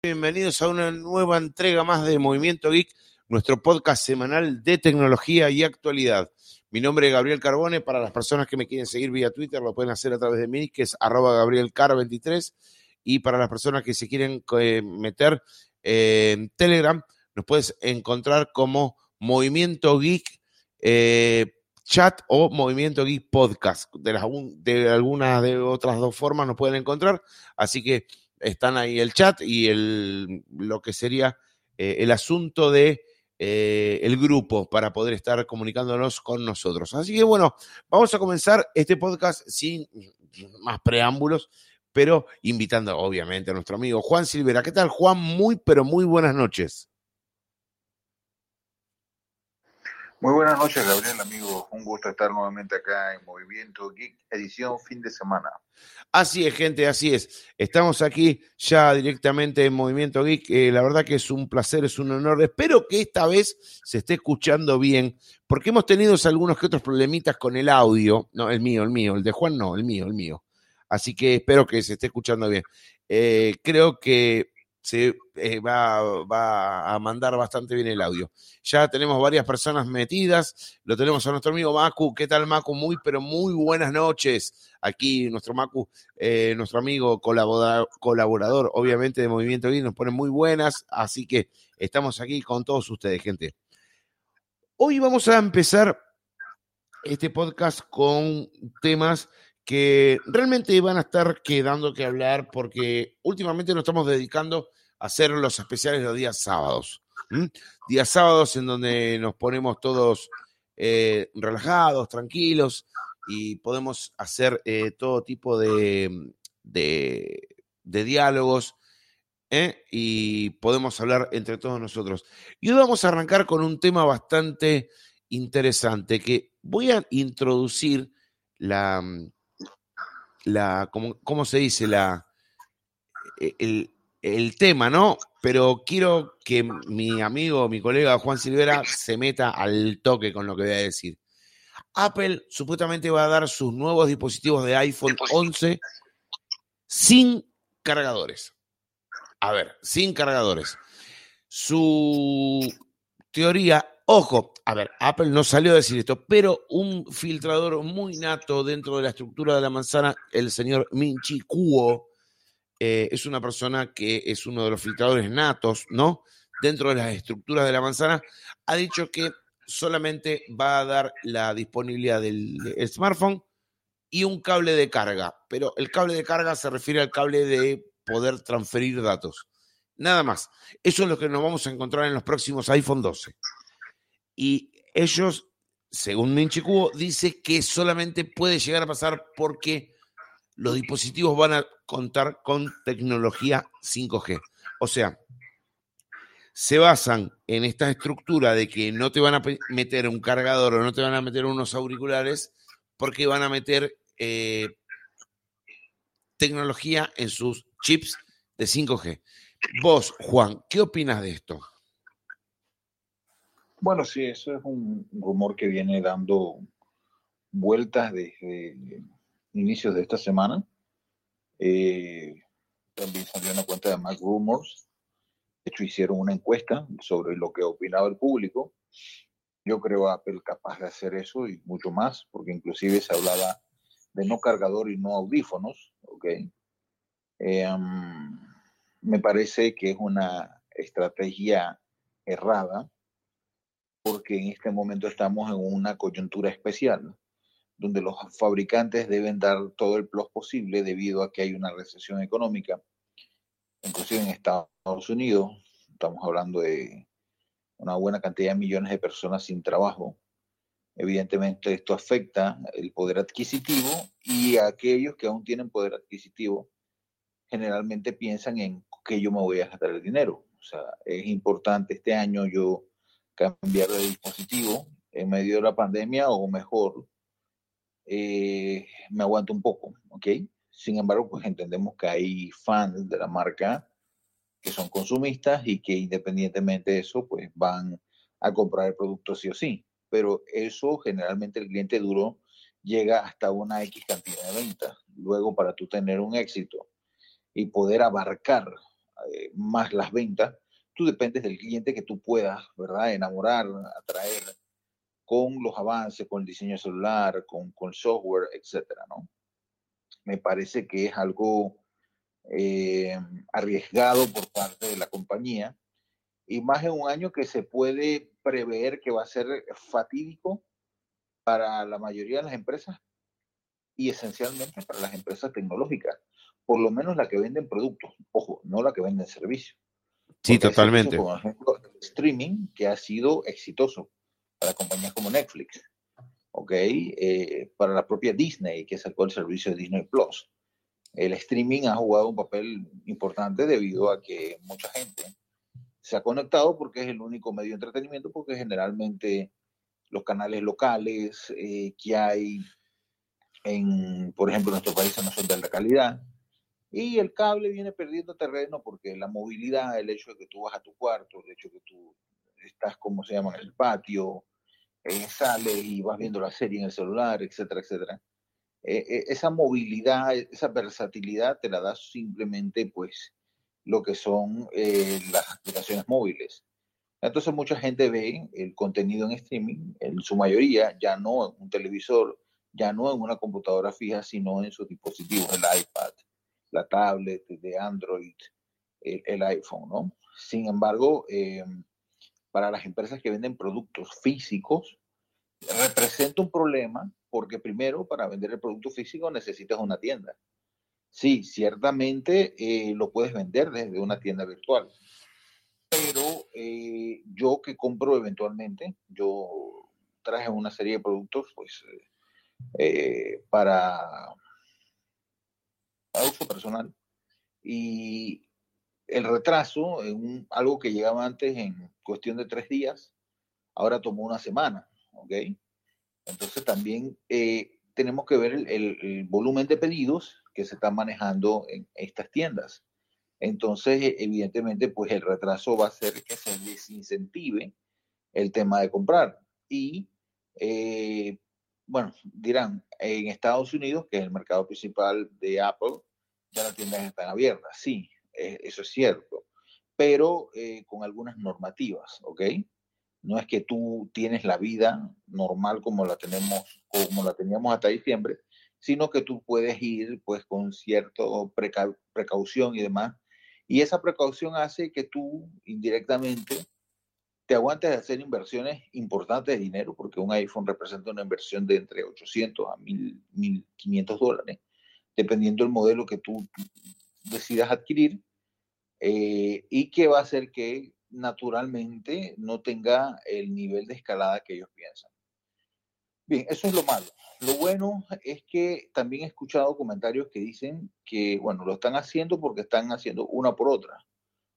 Bienvenidos a una nueva entrega más de Movimiento Geek, nuestro podcast semanal de tecnología y actualidad. Mi nombre es Gabriel Carbone. Para las personas que me quieren seguir vía Twitter, lo pueden hacer a través de mí, que es arroba gabrielcar23. Y para las personas que se quieren eh, meter eh, en Telegram, nos puedes encontrar como Movimiento Geek eh, Chat o Movimiento Geek Podcast. De, las, de algunas de otras dos formas nos pueden encontrar. Así que están ahí el chat y el, lo que sería eh, el asunto de eh, el grupo para poder estar comunicándonos con nosotros. Así que bueno, vamos a comenzar este podcast sin más preámbulos, pero invitando obviamente a nuestro amigo Juan Silvera. ¿Qué tal, Juan? Muy, pero muy buenas noches. Muy buenas noches, Gabriel, amigo. Un gusto estar nuevamente acá en Movimiento Geek, edición fin de semana. Así es, gente, así es. Estamos aquí ya directamente en Movimiento Geek. Eh, la verdad que es un placer, es un honor. Espero que esta vez se esté escuchando bien, porque hemos tenido algunos que otros problemitas con el audio. No, el mío, el mío, el de Juan no, el mío, el mío. Así que espero que se esté escuchando bien. Eh, creo que se eh, va, va, a mandar bastante bien el audio. Ya tenemos varias personas metidas, lo tenemos a nuestro amigo Macu. ¿Qué tal, Macu? Muy, pero muy buenas noches. Aquí nuestro Macu, eh, nuestro amigo colaborador, obviamente, de Movimiento Geek, nos pone muy buenas, así que estamos aquí con todos ustedes, gente. Hoy vamos a empezar este podcast con temas que realmente van a estar quedando que hablar porque últimamente nos estamos dedicando hacer los especiales los días sábados. Días sábados en donde nos ponemos todos eh, relajados, tranquilos y podemos hacer eh, todo tipo de, de, diálogos ¿eh? y podemos hablar entre todos nosotros. Y hoy vamos a arrancar con un tema bastante interesante que voy a introducir la, la ¿cómo, se dice? La, el, el tema, ¿no? Pero quiero que mi amigo, mi colega Juan Silvera se meta al toque con lo que voy a decir. Apple supuestamente va a dar sus nuevos dispositivos de iPhone 11 sin cargadores. A ver, sin cargadores. Su teoría, ojo, a ver, Apple no salió a decir esto, pero un filtrador muy nato dentro de la estructura de la manzana, el señor Minchi Kuo, eh, es una persona que es uno de los filtradores natos, ¿no? Dentro de las estructuras de la manzana, ha dicho que solamente va a dar la disponibilidad del, smartphone y un cable de carga, pero el cable de carga se refiere al cable de poder transferir datos. Nada más. Eso es lo que nos vamos a encontrar en los próximos iPhone 12. Y ellos, según Minchi Kubo, dice que solamente puede llegar a pasar porque los dispositivos van a contar con tecnología 5G. O sea, se basan en esta estructura de que no te van a meter un cargador o no te van a meter unos auriculares porque van a meter eh, tecnología en sus chips de 5G. Vos, Juan, ¿qué opinas de esto? Bueno, sí, eso es un rumor que viene dando vueltas desde inicios de esta semana. Eh, también salió una cuenta de Mac Rumors. De hecho, hicieron una encuesta sobre lo que opinaba el público. Yo creo Apple capaz de hacer eso y mucho más, porque inclusive se hablaba de no cargador y no audífonos. ¿okay? Eh, me parece que es una estrategia errada, porque en este momento estamos en una coyuntura especial donde los fabricantes deben dar todo el plus posible debido a que hay una recesión económica, inclusive en Estados Unidos, estamos hablando de una buena cantidad de millones de personas sin trabajo. Evidentemente esto afecta el poder adquisitivo y aquellos que aún tienen poder adquisitivo generalmente piensan en que yo me voy a gastar el dinero. O sea, es importante este año yo cambiar de dispositivo en medio de la pandemia o mejor eh, me aguanto un poco, ¿ok? Sin embargo, pues entendemos que hay fans de la marca que son consumistas y que independientemente de eso, pues van a comprar el producto sí o sí. Pero eso generalmente el cliente duro llega hasta una X cantidad de ventas. Luego, para tú tener un éxito y poder abarcar eh, más las ventas, tú dependes del cliente que tú puedas, ¿verdad? Enamorar, atraer con los avances, con el diseño celular, con, con software, etcétera, ¿no? Me parece que es algo eh, arriesgado por parte de la compañía y más en un año que se puede prever que va a ser fatídico para la mayoría de las empresas y esencialmente para las empresas tecnológicas, por lo menos las que venden productos, ojo, no la que venden servicios. Sí, totalmente. Por ejemplo, streaming que ha sido exitoso para compañías como Netflix, ¿ok? Eh, para la propia Disney, que sacó el servicio de Disney Plus. El streaming ha jugado un papel importante debido a que mucha gente se ha conectado porque es el único medio de entretenimiento, porque generalmente los canales locales eh, que hay en, por ejemplo, en nuestro país no son de alta calidad. Y el cable viene perdiendo terreno porque la movilidad, el hecho de que tú vas a tu cuarto, el hecho de que tú estás, como se llama, en el patio, eh, y vas viendo la serie en el celular, etcétera, etcétera. Eh, eh, esa movilidad, esa versatilidad te la da simplemente, pues, lo que son las aplicaciones móviles. Entonces mucha gente ve el contenido en streaming, en su mayoría, ya no en un televisor, ya no en una computadora fija, sino en sus dispositivos, el iPad, la tablet de Android, el, iPhone, ¿no? Sin embargo, para las empresas que venden productos físicos, representa un problema porque primero para vender el producto físico necesitas una tienda. Sí, ciertamente eh, lo puedes vender desde una tienda virtual, pero eh, yo que compro eventualmente, yo traje una serie de productos pues eh, para, uso personal y el retraso, en algo que llegaba antes en cuestión de tres días, ahora tomó una semana, ¿ok? Entonces también eh, tenemos que ver el, volumen de pedidos que se están manejando en estas tiendas. Entonces, e, evidentemente, pues el retraso va a hacer que se desincentive el tema de comprar. Y, eh, bueno, dirán, en Estados Unidos, que es el mercado principal de Apple, ya las tiendas están abiertas. Sí, eh, eso es cierto, pero eh, con algunas normativas, ¿ok? No es que tú tienes la vida normal como la tenemos, como la teníamos hasta diciembre, sino que tú puedes ir pues con cierta precaución y demás. Y esa precaución hace que tú indirectamente te aguantes de hacer inversiones importantes de dinero, porque un iPhone representa una inversión de entre 800 a 1.500 dólares, dependiendo del modelo que tú decidas adquirir. Eh, y que va a hacer que naturalmente no tenga el nivel de escalada que ellos piensan. Bien, eso es lo malo. Lo bueno es que también he escuchado comentarios que dicen que, bueno, lo están haciendo porque están haciendo una por otra.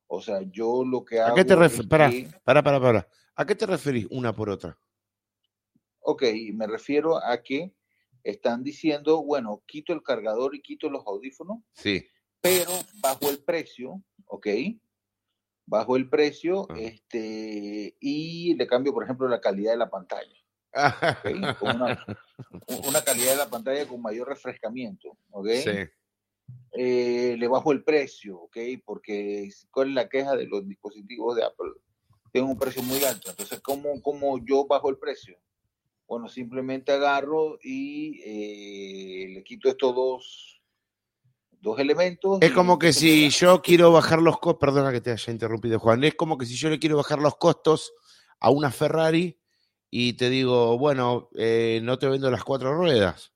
O sea, yo lo que hago. ¿A qué te refieres? Para, para, para, para. ¿A qué te referís una por otra? Ok, me refiero a que están diciendo, bueno, quito el cargador y quito los audífonos. Sí. Pero bajo el precio ¿ok? Bajo el precio ah. este, y le cambio, por ejemplo, la calidad de la pantalla. una, calidad de la pantalla con mayor refrescamiento, ¿ok? Sí. Eh, le bajo el precio, ¿ok? Porque ¿cuál es la queja de los dispositivos de Apple? Tienen un precio muy alto. Entonces, ¿cómo, cómo yo bajo el precio? Bueno, simplemente agarro y eh, le quito estos dos dos elementos. Es como que si yo quiero bajar los costos, perdona que te haya interrumpido Juan, es como que si yo le quiero bajar los costos a una Ferrari y te digo, bueno, eh, no te vendo las cuatro ruedas.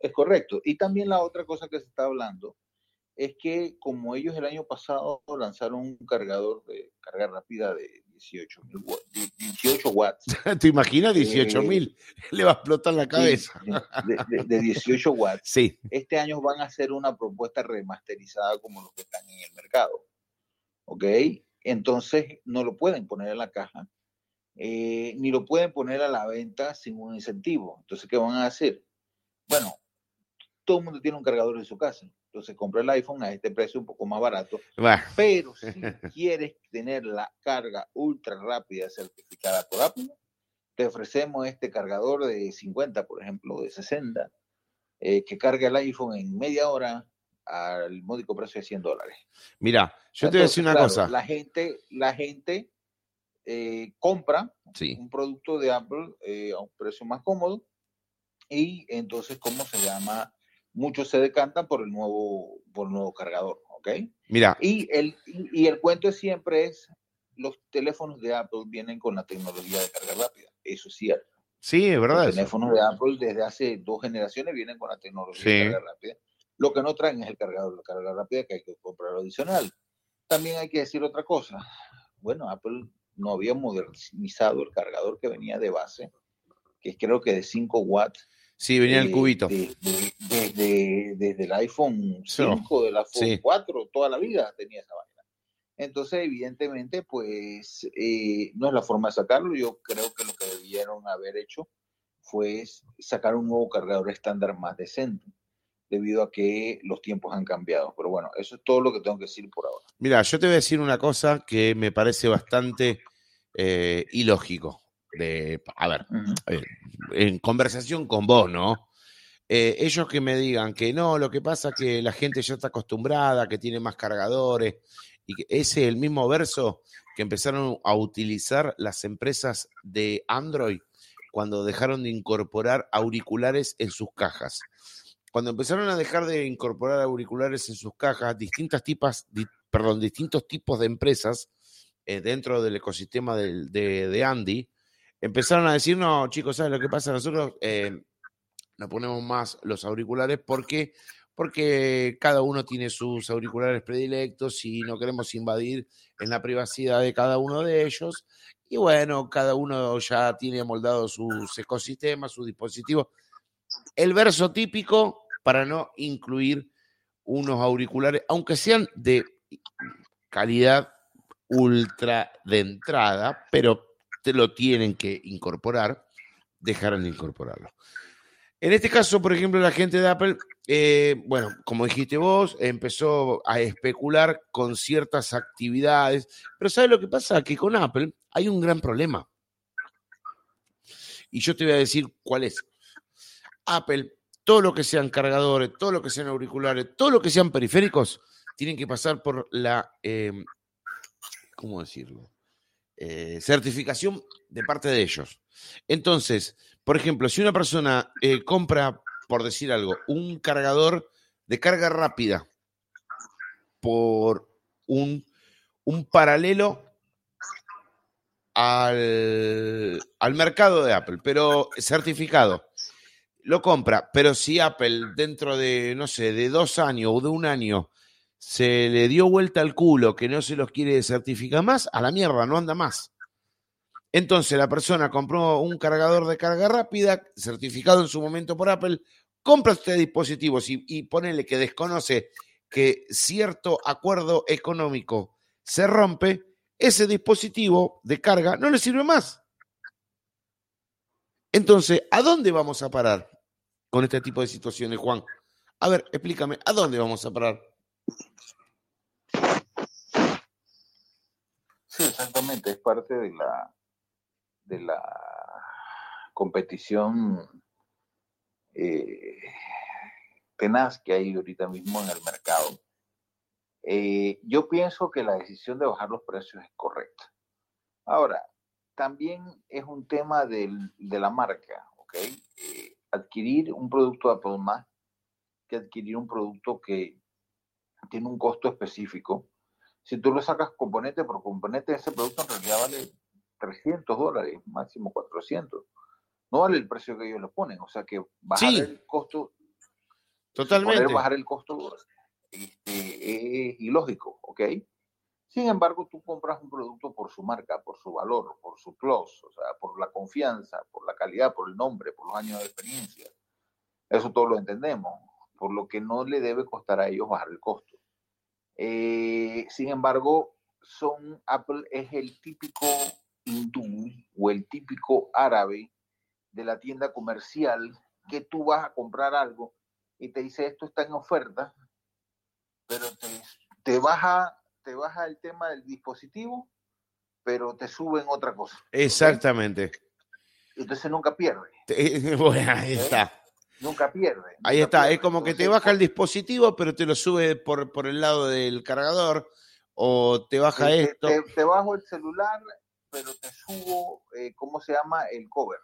Es correcto. Y también la otra cosa que se está hablando es que como ellos el año pasado lanzaron un cargador de carga rápida de 18, 18 watts. ¿Te imaginas 18 mil? Eh, Le va a explotar la cabeza. de, 18 watts. Sí. Este año van a hacer una propuesta remasterizada como los que están en el mercado. ¿Ok? Entonces no lo pueden poner en la caja, eh, ni lo pueden poner a la venta sin un incentivo. Entonces, ¿qué van a hacer? Bueno, todo el mundo tiene un cargador en su casa. Entonces compra el iPhone a este precio un poco más barato. Pero si quieres tener la carga ultra rápida certificada por Apple, te ofrecemos este cargador de 50, por ejemplo, de 60, eh, que carga el iPhone en media hora al módico precio de 100 dólares. Mira, yo te voy a decir una cosa. La gente, la gente eh, compra sí. un producto de Apple eh, a un precio más cómodo y entonces, ¿cómo se llama? Muchos se decantan por el nuevo, por el nuevo cargador, ¿ok? Mira. Y el, y el cuento siempre es, los teléfonos de Apple vienen con la tecnología de carga rápida, eso es cierto. Sí, es verdad. Los teléfonos de Apple desde hace dos generaciones vienen con la tecnología de carga rápida. Lo que no traen es el cargador de carga rápida que hay que comprar adicional. También hay que decir otra cosa. Bueno, Apple no había modernizado el cargador que venía de base, que creo que de 5 watts. Sí, venía el cubito. Desde, desde, el iPhone 5, del iPhone 4, toda la vida tenía esa vaina. Entonces, evidentemente, pues eh, no es la forma de sacarlo. Yo creo que lo que debieron haber hecho fue sacar un nuevo cargador estándar más decente, debido a que los tiempos han cambiado. Pero bueno, eso es todo lo que tengo que decir por ahora. Mira, yo te voy a decir una cosa que me parece bastante eh, ilógico. De, a ver, en conversación con vos, ¿no? Eh, ellos que me digan que no, lo que pasa es que la gente ya está acostumbrada, que tiene más cargadores, y que ese es el mismo verso que empezaron a utilizar las empresas de Android cuando dejaron de incorporar auriculares en sus cajas. Cuando empezaron a dejar de incorporar auriculares en sus cajas, distintas tipas, perdón, distintos tipos de empresas eh, dentro del ecosistema de, de, Andy empezaron a decir, no, chicos, ¿sabes lo que pasa? Nosotros eh, no ponemos más los auriculares porque porque cada uno tiene sus auriculares predilectos y no queremos invadir en la privacidad de cada uno de ellos. Y bueno, cada uno ya tiene moldado sus ecosistemas, sus dispositivos. El verso típico para no incluir unos auriculares, aunque sean de calidad ultra de entrada, pero lo tienen que incorporar, dejarán de incorporarlo. En este caso, por ejemplo, la gente de Apple, eh, bueno, como dijiste vos, empezó a especular con ciertas actividades, pero ¿sabes lo que pasa? Que con Apple hay un gran problema. Y yo te voy a decir cuál es. Apple, todo lo que sean cargadores, todo lo que sean auriculares, todo lo que sean periféricos, tienen que pasar por la, em, ¿cómo decirlo? Eh, certificación de parte de ellos. Entonces, por ejemplo, si una persona eh, compra, por decir algo, un cargador de carga rápida por un, un paralelo al, al, mercado de Apple, pero certificado, lo compra, pero si Apple dentro de, no sé, de dos años o de un año se le dio vuelta al culo que no se los quiere certificar más, a la mierda, no anda más. Entonces la persona compró un cargador de carga rápida, certificado en su momento por Apple, compra este dispositivo y, y ponele que desconoce que cierto acuerdo económico se rompe, ese dispositivo de carga no le sirve más. Entonces, ¿a dónde vamos a parar con este tipo de situaciones, Juan? A ver, explícame, ¿a dónde vamos a parar? Sí, exactamente, es parte de la, de la competición eh, tenaz que hay ahorita mismo en el mercado. Eh, yo pienso que la decisión de bajar los precios es correcta. Ahora, también es un tema de la marca, ¿ok? Eh, adquirir un producto Apple más que adquirir un producto que tiene un costo específico. Si tú lo sacas componente por componente, ese producto en realidad vale 300 dólares, máximo 400. No vale el precio que ellos le ponen, o sea que bajar el costo, totalmente. bajar el costo este, es ilógico, ¿ok? Sin embargo, tú compras un producto por su marca, por su valor, por su plus, o sea, por la confianza, por la calidad, por el nombre, por los años de experiencia. Eso todo lo entendemos, por lo que no le debe costar a ellos bajar el costo. Eh, sin embargo, son Apple es el típico hindú o el típico árabe de la tienda comercial que tú vas a comprar algo y te dice esto está en oferta, pero te, baja, te baja el tema del dispositivo, pero te suben otra cosa. Exactamente. Entonces nunca pierde. Bueno, ahí está. Nunca pierde. Ahí está, es como que te baja el dispositivo, pero te lo sube por, por el lado del cargador, o te baja esto. Te, bajo el celular, pero te subo, eh, ¿cómo se llama? El cover.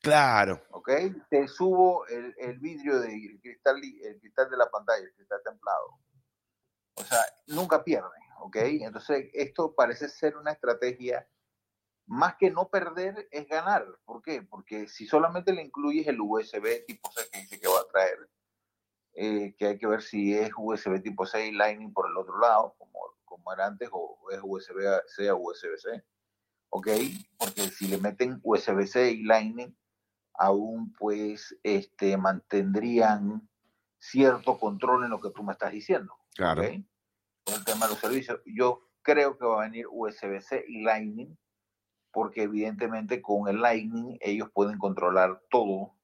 Claro. ¿Ok? Te subo el, el vidrio de cristal, el cristal de la pantalla, el cristal templado. O sea, nunca pierde, ¿ok? Entonces, esto parece ser una estrategia más que no perder es ganar. ¿Por qué? Porque si solamente le incluyes el USB tipo C que dice que va a traer, eh, que hay que ver si es USB tipo C y Lightning por el otro lado, como, como era antes, o es USB-C o USB-C. ¿Ok? Porque si le meten USB-C y Lightning, aún pues este, mantendrían cierto control en lo que tú me estás diciendo. Claro. Con el tema de los servicios. Yo creo que va a venir USB-C y Lightning porque evidentemente con el Lightning ellos pueden controlar todo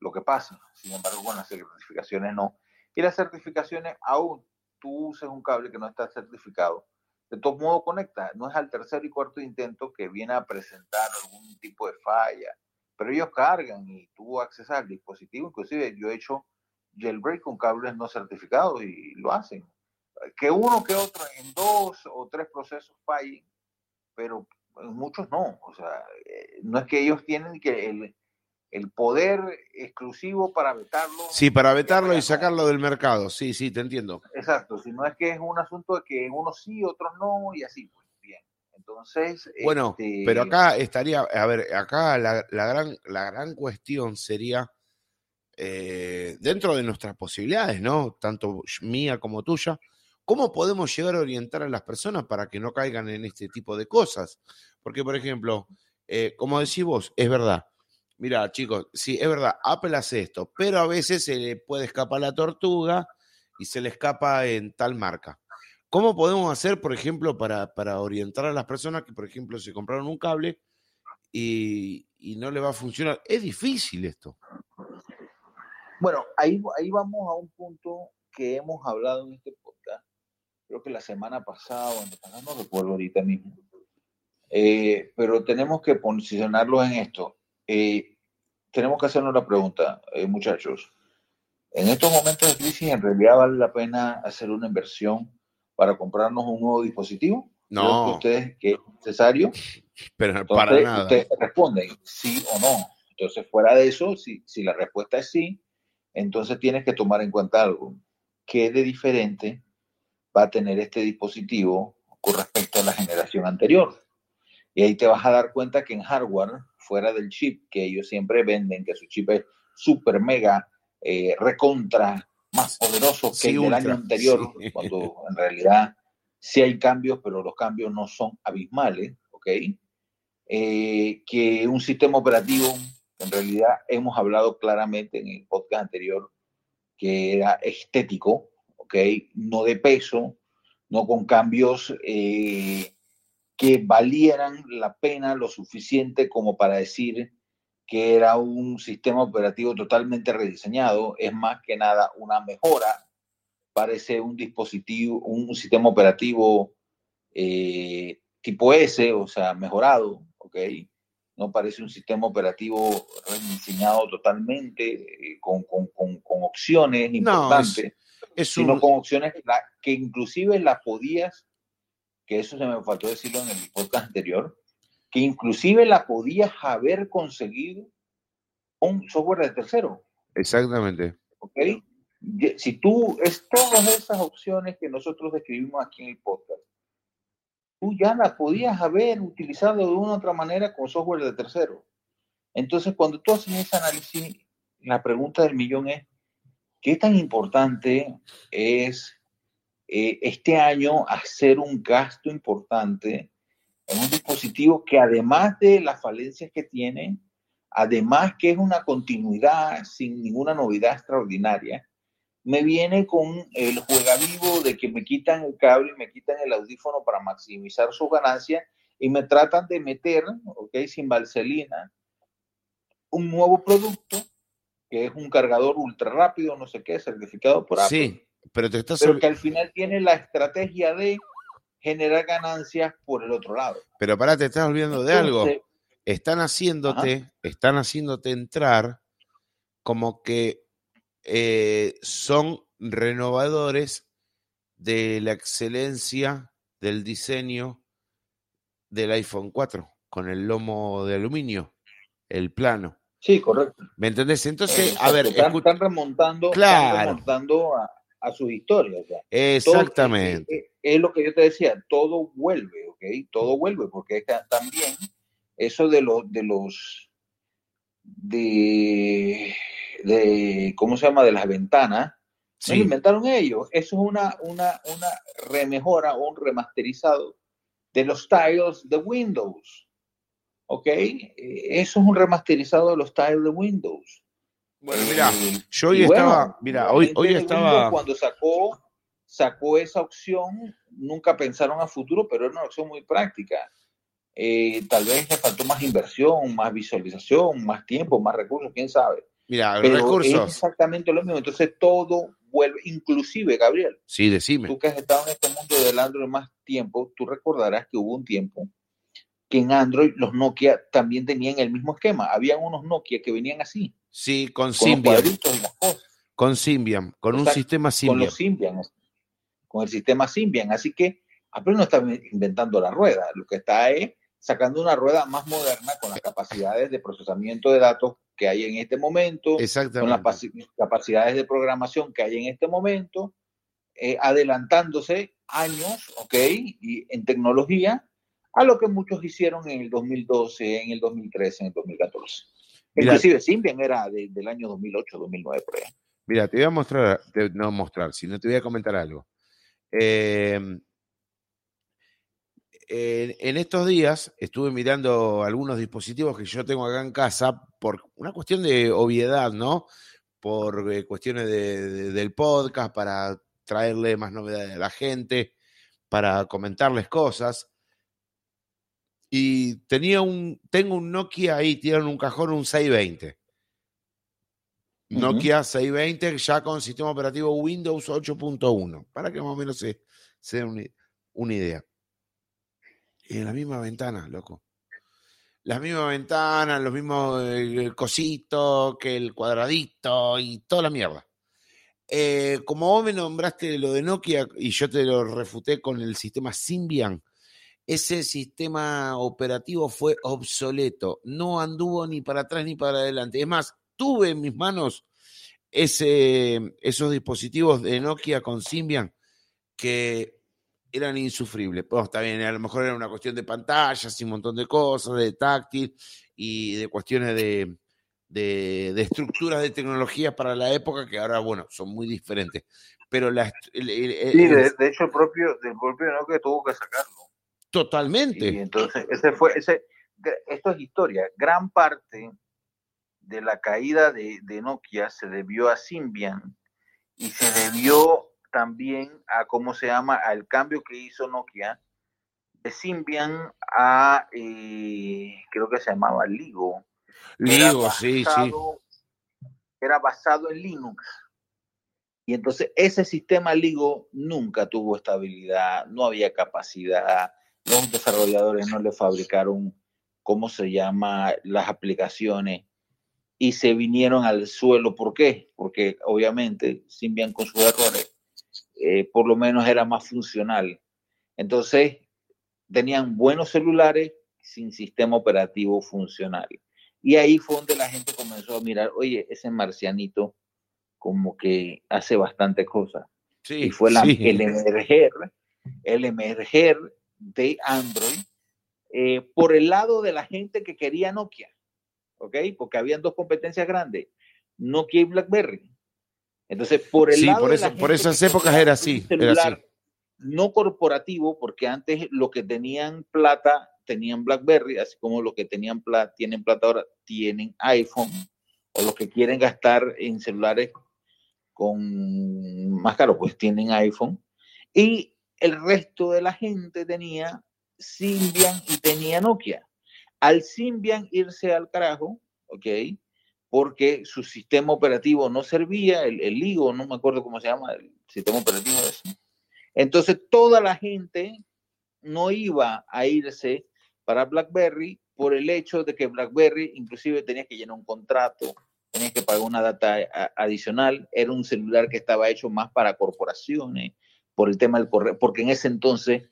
lo que pasa. Sin embargo, con las certificaciones no. Y las certificaciones, aún tú uses un cable que no está certificado, de todo modo conecta. No es al tercer y cuarto intento que viene a presentar algún tipo de falla, pero ellos cargan y tú accesas al dispositivo. Inclusive yo he hecho jailbreak con cables no certificados y lo hacen. Que uno que otro en dos o tres procesos fallen, pero muchos no. O sea, eh, no es que ellos tienen que el, el poder exclusivo para vetarlo. Sí, para vetarlo y sacarlo del mercado. Sí, sí, te entiendo. Exacto, si no es que es un asunto de que unos sí, otros no, y así, pues bien. Entonces. Bueno, este pero acá estaría, a ver, acá la, la gran, la gran cuestión sería. Eh, dentro de nuestras posibilidades, ¿no? Tanto mía como tuya, ¿Cómo podemos llegar a orientar a las personas para que no caigan en este tipo de cosas? Porque, por ejemplo, eh, como decís vos, es verdad. Mira, chicos, sí, es verdad, Apple hace esto, pero a veces se le puede escapar la tortuga y se le escapa en tal marca. ¿Cómo podemos hacer, por ejemplo, para, para orientar a las personas que, por ejemplo, se compraron un cable y, y no le va a funcionar? Es difícil esto. Bueno, ahí, ahí vamos a un punto que hemos hablado en este creo que la semana pasada no recuerdo ahorita mismo. Eh, pero tenemos que posicionarlos en esto. Eh, tenemos que hacernos la pregunta, eh, muchachos. En estos momentos de crisis, ¿en realidad vale la pena hacer una inversión para comprarnos un nuevo dispositivo? No. Que ustedes que es necesario. Pero para nada. Ustedes responden sí o no. Entonces, fuera de eso, si, si la respuesta es sí, entonces tienes que tomar en cuenta algo. ¿Qué de diferente va a tener este dispositivo con respecto a la generación anterior. Y ahí te vas a dar cuenta que en hardware, fuera del chip, que ellos siempre venden, que su chip es super mega, eh, recontra, más poderoso que el del año anterior, cuando en realidad sí hay cambios, pero los cambios no son abismales, ¿ok? Eh, que un sistema operativo, en realidad hemos hablado claramente en el podcast anterior, que era estético, no de peso, no con cambios eh, que valieran la pena lo suficiente como para decir que era un sistema operativo totalmente rediseñado, es más que nada una mejora, parece un dispositivo, un sistema operativo eh, tipo S, o sea, mejorado, ¿ok? No parece un sistema operativo rediseñado totalmente, eh, con, opciones importantes sino con opciones que inclusive las podías, que eso se me faltó decirlo en el podcast anterior, que inclusive la podías haber conseguido con software de tercero. Exactamente. ¿Ok? Si tú, es todas esas opciones que nosotros describimos aquí en el podcast, tú ya las podías haber utilizado de una u otra manera con software de tercero. Entonces, cuando tú haces ese análisis, la pregunta del millón es, ¿Qué tan importante es eh, este año hacer un gasto importante en un dispositivo que además de las falencias que tiene, además que es una continuidad sin ninguna novedad extraordinaria, me viene con el juegavivo de que me quitan el cable y me quitan el audífono para maximizar su ganancia y me tratan de meter, ok, sin valselina, un nuevo producto que es un cargador ultra rápido, no sé qué, certificado por Apple. Sí, pero te estás Pero que al final tiene la estrategia de generar ganancias por el otro lado. Pero para, te estás olvidando de algo. Están haciéndote, están haciéndote entrar como que eh, son renovadores de la excelencia del diseño del iPhone 4 con el lomo de aluminio, el plano. Sí, correcto. ¿Me entendés? Entonces, a ver, están, remontando, claro. remontando a, a sus historias. Exactamente. es, lo que yo te decía, todo vuelve, ¿ok? Todo vuelve, porque también eso de los, de los, de, de, ¿cómo se llama? De las ventanas, sí. inventaron ellos. Eso es una, una, una remejora o un remasterizado de los tiles de Windows. ¿Ok? Eso es un remasterizado de los tiles de Windows. Bueno, mira, eh, yo hoy estaba, mira, hoy, hoy estaba... Cuando sacó, sacó esa opción, nunca pensaron a futuro, pero era una opción muy práctica. Eh, tal vez le faltó más inversión, más visualización, más tiempo, más recursos, quién sabe. Mira, pero recursos. Es exactamente lo mismo. Entonces todo vuelve, inclusive, Gabriel. Sí, decime. Tú que has estado en este mundo del Android más tiempo, tú recordarás que hubo un tiempo que en Android los Nokia también tenían el mismo esquema. Habían unos Nokia que venían así. Sí, con, Symbian. Con Symbian, con un sistema Symbian. Con los Symbian, con el sistema Symbian. Así que Apple no está inventando la rueda, lo que está es sacando una rueda más moderna con las capacidades de procesamiento de datos que hay en este momento, con las capacidades de programación que hay en este momento, eh, adelantándose años, ¿ok? Y en tecnología, a lo que muchos hicieron en el 2012, en el 2013, en el 2014. Inclusive Symbian era del año 2008, 2009, por. Mira, te voy a mostrar, no mostrar, sino te voy a comentar algo. Eh, en estos días estuve mirando algunos dispositivos que yo tengo acá en casa por una cuestión de obviedad, ¿no? Por eh, cuestiones del podcast, para traerle más novedades a la gente, para comentarles cosas. Y tenía un, tengo un Nokia ahí, tiene un cajón un 620. Nokia 620 ya con sistema operativo Windows 8.1, para que más o menos se, se den una idea en la misma ventana, loco. Las mismas ventanas, los mismos eh, cositos, que el cuadradito y toda la mierda. Eh, como vos me nombraste lo de Nokia y yo te lo refuté con el sistema Symbian, ese sistema operativo fue obsoleto, no anduvo ni para atrás ni para adelante. Es más, tuve en mis manos ese, esos dispositivos de Nokia con Symbian que eran insufribles. Pues está bien, a lo mejor era una cuestión de pantallas y un montón de cosas, de táctil y de cuestiones de, de, estructuras de tecnología para la época que ahora, bueno, son muy diferentes. Pero la, sí, de, hecho, el propio, del propio que tuvo que sacarlo. Totalmente. Y entonces, ese fue, ese, esto es historia. Gran parte de la caída de, de Nokia se debió a Symbian y se debió también a cómo se llama, al cambio que hizo Nokia de Symbian a, eh, creo que se llamaba Ligo. Ligo, sí, sí. Era basado en Linux. Y entonces ese sistema Ligo nunca tuvo estabilidad, no había capacidad, los desarrolladores no le fabricaron, ¿cómo se llama?, las aplicaciones y se vinieron al suelo. ¿Por qué? Porque obviamente Symbian con sus errores eh, por lo menos era más funcional. Entonces, tenían buenos celulares sin sistema operativo funcional. Y ahí fue donde la gente comenzó a mirar, oye, ese marcianito como que hace bastante cosas. y fue el emerger, el emerger de Android eh, por el lado de la gente que quería Nokia, ¿ok? Porque habían dos competencias grandes, Nokia y BlackBerry. Entonces, por el lado por, de eso, por esas épocas era así, era así. No corporativo, porque antes lo que tenían plata tenían BlackBerry, así como los que tenían plata, tienen plata ahora tienen iPhone, o los que quieren gastar en celulares con más caro, pues tienen iPhone. Y el resto de la gente tenía Symbian y tenía Nokia. Al Symbian irse al carajo, ¿ok? porque su sistema operativo no servía, el, el LIGO, no me acuerdo cómo se llama, el sistema operativo ese. Entonces toda la gente no iba a irse para BlackBerry por el hecho de que BlackBerry inclusive tenía que llenar un contrato tenías que pagar una data adicional, era un celular que estaba hecho más para corporaciones, por el tema del correo, porque en ese entonces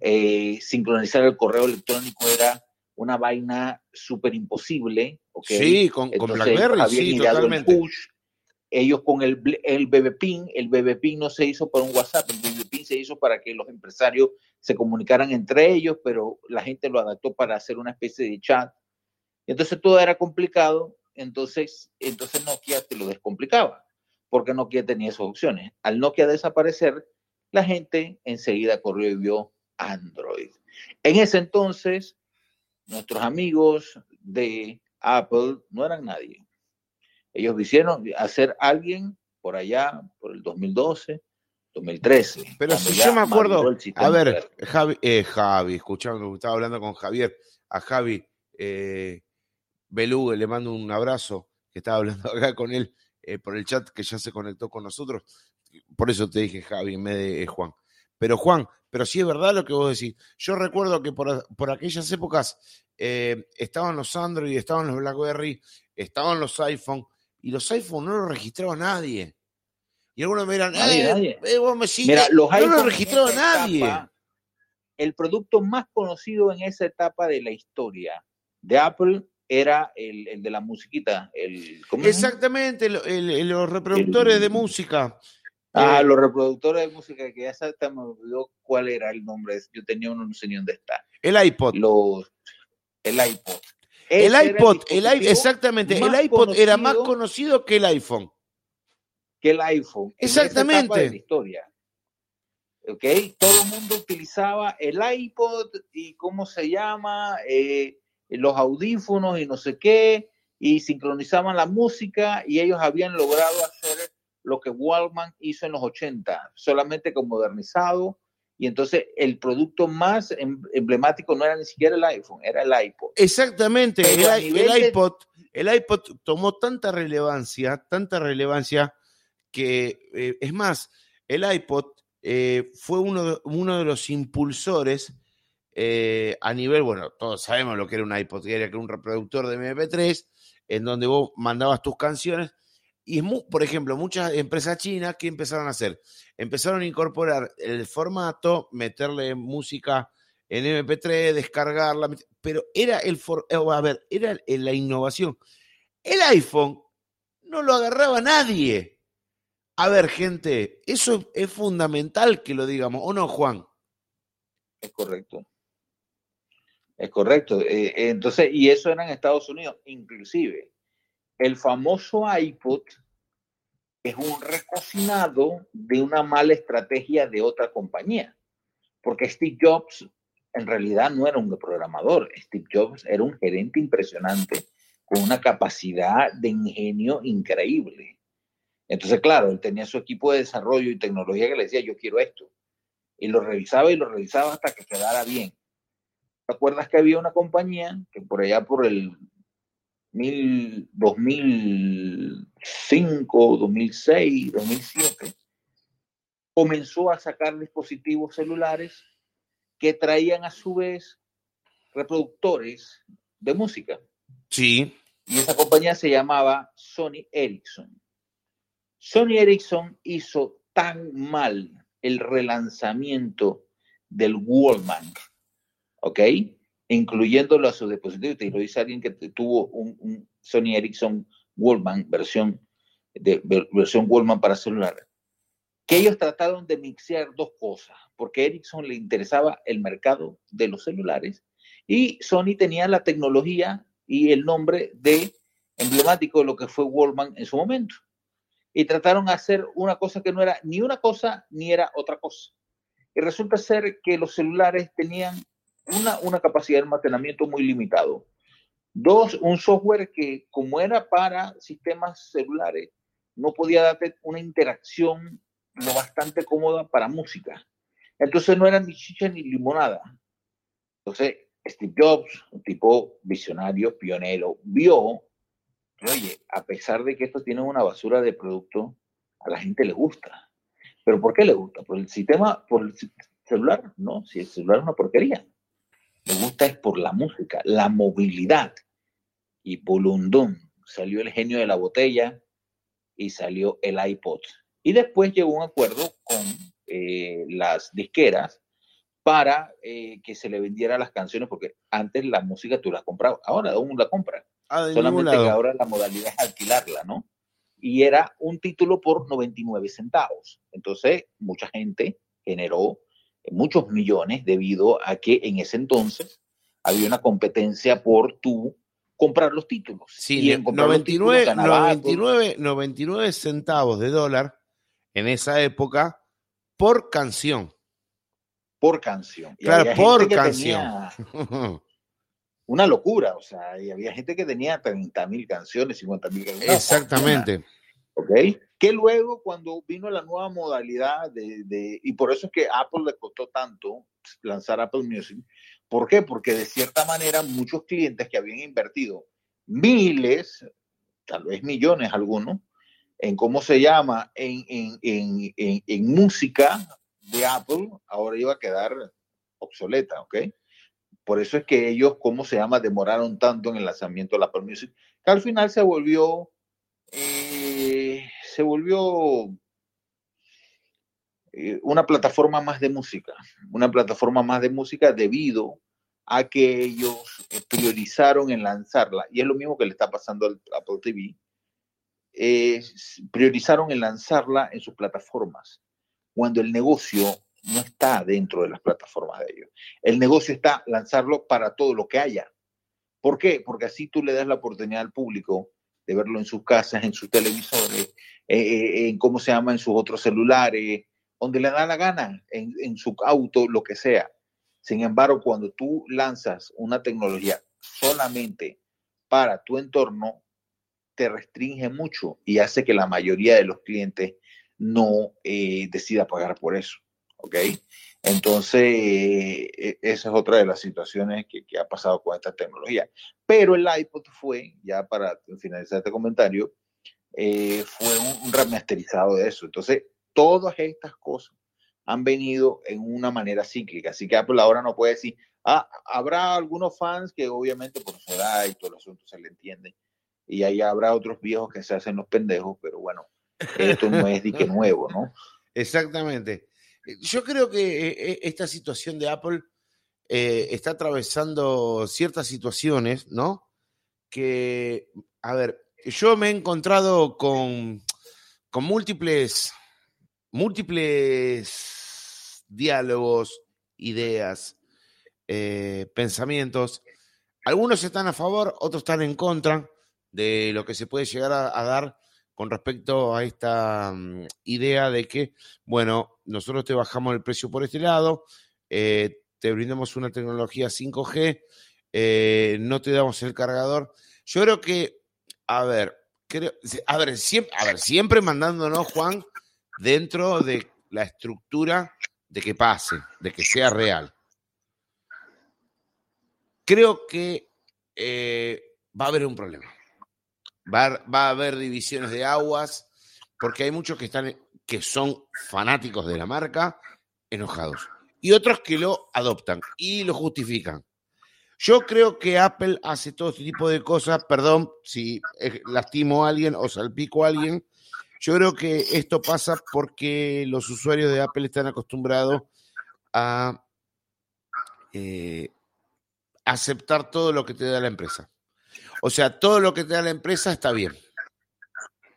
eh, sincronizar el correo electrónico era una vaina súper imposible. Sí, con, con BlackBerry, sí, totalmente. ellos con el, el BBPIN, el BBPIN no se hizo para un WhatsApp, el BBPIN se hizo para que los empresarios se comunicaran entre ellos, pero la gente lo adaptó para hacer una especie de chat. Entonces todo era complicado, entonces, entonces Nokia te lo descomplicaba, porque Nokia tenía esas opciones. Al Nokia desaparecer, la gente enseguida corrió y vio Android. En ese entonces, nuestros amigos de Apple no eran nadie. Ellos hicieron hacer alguien por allá, por el 2012, 2013. Pero si yo me acuerdo, a ver, Javi, eh, Javi, escuchando, estaba hablando con Javier, a Javi eh, Belugue, le mando un abrazo, que estaba hablando acá con él eh, por el chat, que ya se conectó con nosotros. Por eso te dije Javi en vez de Juan. Pero Juan, pero sí es verdad lo que vos decís. Yo recuerdo que por, aquellas épocas eh, estaban los Android, estaban los BlackBerry, estaban los iPhone, y los iPhone no los registraba nadie. Y algunos me dirán, nadie, eh, vos me los no lo registraba nadie. el producto más conocido en esa etapa de la historia de Apple era el, de la musiquita. El, Exactamente, los reproductores de música. Ah, los reproductores de música, que ya se me olvidó cuál era el nombre. Yo tenía uno, no sé ni dónde está. El iPod. Los, el iPod. el iPod, el, exactamente, el iPod era más conocido que el iPhone. Que el iPhone. Exactamente. En la historia. ¿Ok? Todo el mundo utilizaba el iPod y cómo se llama, eh, los audífonos y no sé qué, y sincronizaban la música y ellos habían logrado hacer lo que Wallman hizo en los 80, solamente con modernizado. Y entonces el producto más em, emblemático no era ni siquiera el iPhone, era el iPod. Exactamente, el, iPod, el iPod tomó tanta relevancia, tanta relevancia que, eh, es más, el iPod eh, fue uno de, uno de los impulsores eh, a nivel, bueno, todos sabemos lo que era un iPod, que era un reproductor de MP3, en donde vos mandabas tus canciones y, por ejemplo, muchas empresas chinas, ¿qué empezaron a hacer? Empezaron a incorporar el formato, meterle música en MP3, descargarla, pero era el, eh, a ver, era la innovación. El iPhone no lo agarraba nadie. A ver, gente, eso es fundamental que lo digamos, ¿o no, Juan? Es correcto. Es correcto. Eh, entonces, y eso era en Estados Unidos, inclusive el famoso iPod es un recocinado de una mala estrategia de otra compañía, porque Steve Jobs en realidad no era un programador, Steve Jobs era un gerente impresionante con una capacidad de ingenio increíble. Entonces, claro, él tenía su equipo de desarrollo y tecnología que le decía, yo quiero esto. Y lo revisaba y lo revisaba hasta que quedara bien. ¿Te acuerdas que había una compañía que por allá por el 2005, 2006, 2007, comenzó a sacar dispositivos celulares que traían a su vez reproductores de música. Sí. Y esa compañía se llamaba Sony Ericsson. Sony Ericsson hizo tan mal el relanzamiento del Wallman, ¿ok? Incluyéndolo a su dispositivo. Y lo dice alguien que tuvo un, Sony Ericsson Wallman, versión, de, versión Wallman para celular, que ellos trataron de mixear dos cosas, porque Ericsson le interesaba el mercado de los celulares y Sony tenía la tecnología y el nombre de emblemático de lo que fue Wallman en su momento. Y trataron de hacer una cosa que no era ni una cosa ni era otra cosa. Y resulta ser que los celulares tenían una, una capacidad de almacenamiento muy limitado. Dos, un software que como era para sistemas celulares, no podía darte una interacción lo bastante cómoda para música. Entonces no era ni chicha ni limonada. Entonces Steve Jobs, un tipo visionario, pionero, vio oye, a pesar de que esto tiene una basura de producto, a la gente le gusta. ¿Pero por qué le gusta? ¿Por el sistema, por el celular? No, si el celular es una porquería. Me gusta es por la música, la movilidad y Bolundón. salió el genio de la botella y salió el iPod. Y después llegó un acuerdo con eh, las disqueras para eh, que se le vendiera las canciones, porque antes la música tú la comprabas, ahora aún la compras. Ah, Solamente que ahora la modalidad es alquilarla, ¿no? Y era un título por 99 centavos. Entonces, mucha gente generó muchos millones debido a que en ese entonces había una competencia por tú comprar los títulos. Sí, en 99, 99, 99 centavos de dólar en esa época por canción. Por canción. claro, por canción. Una locura, o sea, y había gente que tenía 30 mil canciones, 50 mil canciones. Exactamente. ¿Ok? Que luego, cuando vino la nueva modalidad de, y por eso es que Apple le costó tanto lanzar Apple Music, ¿por qué? Porque de cierta manera muchos clientes que habían invertido miles, tal vez millones algunos, en cómo se llama, en, en, en, en, música de Apple, ahora iba a quedar obsoleta, ¿ok? Por eso es que ellos, ¿cómo se llama?, demoraron tanto en el lanzamiento de la Apple Music, que al final se volvió, eh, se volvió eh, una plataforma más de música, una plataforma más de música debido a que ellos priorizaron en lanzarla, y es lo mismo que le está pasando al Apple TV, priorizaron en lanzarla en sus plataformas, cuando el negocio no está dentro de las plataformas de ellos. El negocio está lanzarlo para todo lo que haya. ¿Por qué? Porque así tú le das la oportunidad al público de verlo en sus casas, en sus televisores, eh, eh, en cómo se llama, en sus otros celulares, donde le da la gana, en, en su auto, lo que sea. Sin embargo, cuando tú lanzas una tecnología solamente para tu entorno, te restringe mucho y hace que la mayoría de los clientes no eh, decida pagar por eso. ¿Ok? Entonces, eh, esa es otra de las situaciones que, ha pasado con esta tecnología. Pero el iPod fue, ya para finalizar este comentario, eh, fue un, remasterizado de eso. Entonces, todas estas cosas han venido en una manera cíclica. Así que Apple ahora no puede decir, ah, habrá algunos fans que obviamente por su edad y todo el asunto se le entiende, y ahí habrá otros viejos que se hacen los pendejos, pero bueno, esto no es dique nuevo, ¿no? Exactamente. Eh, yo creo que eh, eh, esta situación de Apple está atravesando ciertas situaciones, ¿no? Que, a ver, yo me he encontrado con, con múltiples, múltiples diálogos, ideas, pensamientos. Algunos están a favor, otros están en contra de lo que se puede llegar a, dar con respecto a esta mm, idea de que, bueno, nosotros te bajamos el precio por este lado, eh, te brindamos una tecnología 5G, eh, no te damos el cargador. Yo creo que, a ver, creo, a ver, siempre, a ver, siempre mandándonos, Juan, dentro de la estructura de que pase, de que sea real. Creo que eh, va a haber un problema. Va, a haber divisiones de aguas, porque hay muchos que están que son fanáticos de la marca, enojados. Y otros que lo adoptan y lo justifican. Yo creo que Apple hace todo este tipo de cosas, perdón si eh, lastimo a alguien o salpico a alguien, yo creo que esto pasa porque los usuarios de Apple están acostumbrados a eh, aceptar todo lo que te da la empresa. O sea, todo lo que te da la empresa está bien.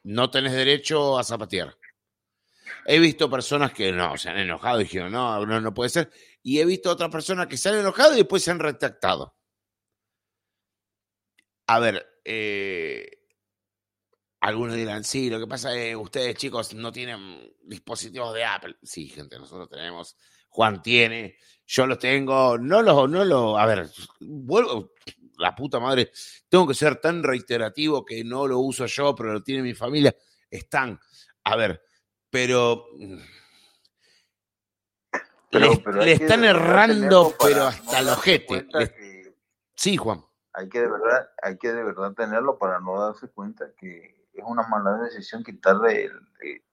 No tenés derecho a zapatear. He visto personas que no, se han enojado y dijeron, no, no, no puede ser. Y he visto otras personas que se han enojado y después se han retractado. A ver, eh, algunos dirán, sí, lo que pasa es que ustedes, chicos, no tienen dispositivos de Apple. Sí, gente, nosotros tenemos. Juan tiene, yo los tengo, no los, no los, a ver, vuelvo, la puta madre, tengo que ser tan reiterativo que no lo uso yo, pero lo tiene mi familia. Están, a ver, pero... le, están errando, pero hasta el ojete. Sí, Juan. Hay que, de verdad, hay que de verdad tenerlo para no darse cuenta que es una mala decisión quitarle el,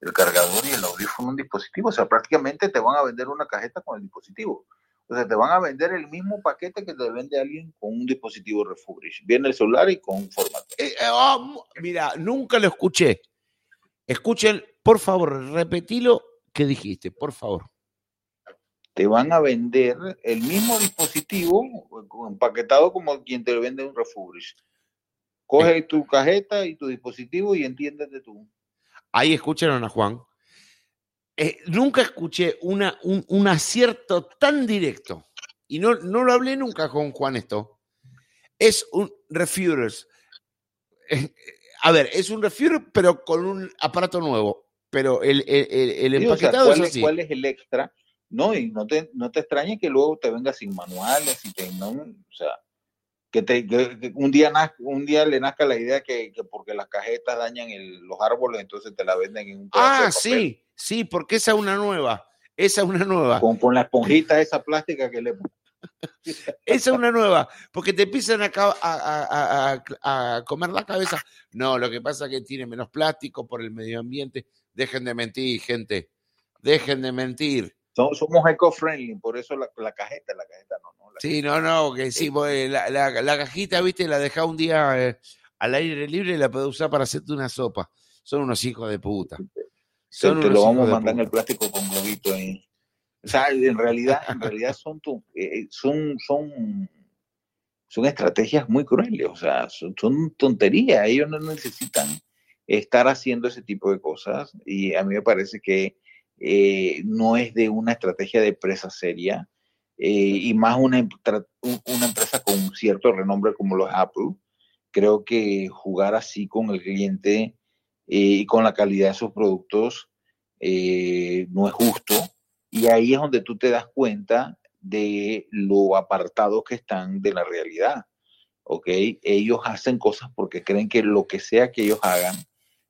el cargador y el audífono a un dispositivo. O sea, prácticamente te van a vender una cajeta con el dispositivo O sea, te van a vender el mismo paquete que te vende alguien con un dispositivo refurbished. Viene el celular y con un formato. Eh, eh, oh, mira, nunca lo escuché. Escuchen, por favor, repetilo que dijiste, por favor. Te van a vender el mismo dispositivo empaquetado como quien te vende un refurbished. Coge Eh. tu cajeta y tu dispositivo y entiéndete tú. Ahí escucharon a Juan. Eh, nunca escuché una, un, un acierto tan directo. Y no, no lo hablé nunca con Juan esto. Es un refuters. Eh, a ver, es un refuter, pero con un aparato nuevo. Pero el, el, el- el Sí, o sea, empaquetado ¿cuál, es cuál es el extra? No, y no te, no te extrañe que luego te venga sin manuales y te, no, o sea, que, te, que- un, día naz- un día le nazca la idea que, que porque las cajetas dañan el- los árboles, entonces te la venden en un de Ah, papel. sí, sí, porque esa es una nueva. Esa es una nueva. Con, con la esponjita esa plástica que le Esa es una nueva, porque te empiezan a- a- a- a comer la cabeza. No, lo que pasa es que tiene menos plástico por el medio ambiente. Dejen de mentir, gente. Dejen de mentir. Somos, somos eco-friendly, por eso la, la cajeta, la cajeta no, no. la- Sí, no, no, que sí, pues, la, la- la cajita, viste, la dejá un día eh, al aire libre y la podés usar para hacerte una sopa. Son unos hijos de puta. Son te lo vamos a mandar en el plástico con globito ahí. O sea, en realidad, en realidad son, tu- eh, son, son, son estrategias muy crueles, o sea, son, son tonterías, ellos no necesitan estar haciendo ese tipo de cosas y a mí me parece que eh, no es de una estrategia de empresa seria eh, y más una, un- una empresa con cierto renombre como lo es Apple. Creo que jugar así con el cliente eh, y con la calidad de sus productos no es justo. Y ahí es donde tú te das cuenta de lo apartados que están de la realidad. ¿Ok? Ellos hacen cosas porque creen que lo que sea que ellos hagan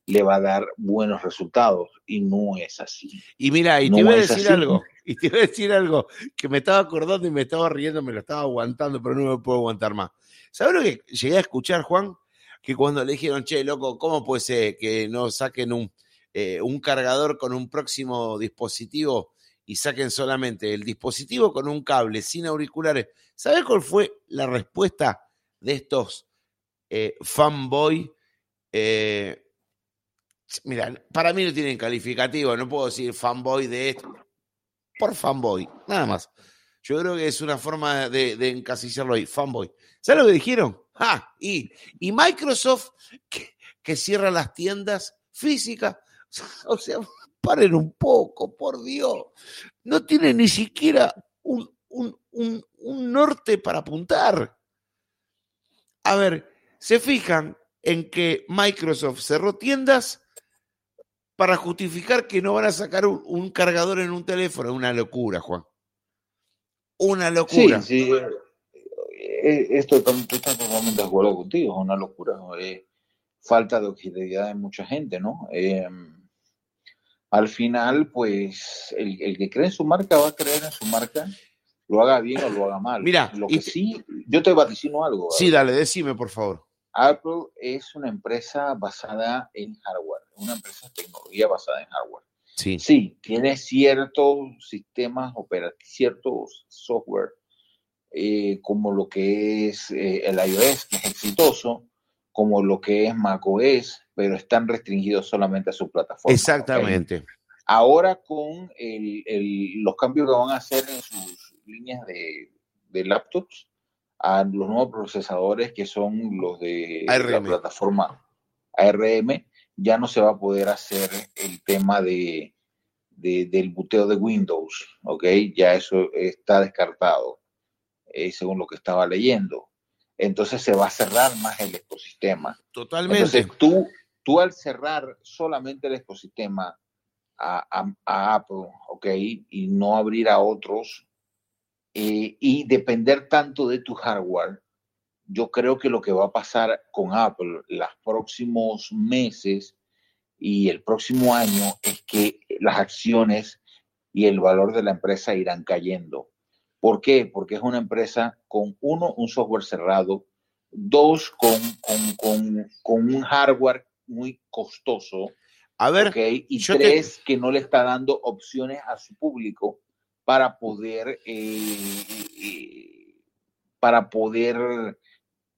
le va a dar buenos resultados y no es así. Y mira, y No te voy a decir así. algo, y te voy a decir algo que me estaba acordando y me estaba riendo, me lo estaba aguantando, pero no me puedo aguantar más. ¿Sabes lo que llegué a escuchar, Juan? Que cuando le dijeron, che, loco, ¿cómo puede ser que no saquen un, eh, un cargador con un próximo dispositivo y saquen solamente el dispositivo con un cable sin auriculares? ¿Sabes cuál fue la respuesta de estos eh, fanboy? Eh, mira, para mí no tienen calificativo, no puedo decir fanboy de esto. Por fanboy, nada más. Yo creo que es una forma de, encasillarlo ahí, fanboy. ¿Sabes lo que dijeron? Ah, y, y Microsoft que, que cierra las tiendas físicas. O sea, paren un poco, por Dios. No tiene ni siquiera un, un, un, un norte para apuntar. A ver, se fijan en que Microsoft cerró tiendas para justificar que no van a sacar un, un cargador en un teléfono. Una locura, Juan. Una locura. Sí, sí. eh, Esto estoy totalmente de acuerdo contigo, es una locura. Eh, falta de objetividad de mucha gente, ¿no? Eh, al final, pues, el, el que cree en su marca va a creer en su marca, lo haga bien o lo haga mal. Mira, lo que sí, yo te vaticino algo. Sí, dale, decime, por favor. Apple es una empresa basada en hardware, una empresa de tecnología basada en hardware. Sí. Sí, tiene ciertos sistemas operativos, ciertos software, eh, como lo que es eh, el iOS, que es exitoso, como lo que es macOS, pero están restringidos solamente a su plataforma. Exactamente. Ahora con el- el- los cambios que van a hacer en sus líneas de, de laptops a los nuevos procesadores que son los de la ARM. plataforma ARM, ya no se va a poder hacer el tema de, de- del buteo de Windows, ¿ok? Ya eso está descartado, eh, según lo que estaba leyendo. Entonces se va a cerrar más el ecosistema. Totalmente. Entonces tú, tú al cerrar solamente el ecosistema a, a- a Apple, ¿ok? Y no abrir a otros eh, y depender tanto de tu hardware, yo creo que lo que va a pasar con Apple los próximos meses y el próximo año es que las acciones y el valor de la empresa irán cayendo. ¿Por qué? Porque es una empresa con, uno, un software cerrado, dos, con, con, con, con un hardware muy costoso, A ver, ¿ok? Y yo te- tres, que no le está dando opciones a su público para poder, eh, eh, para poder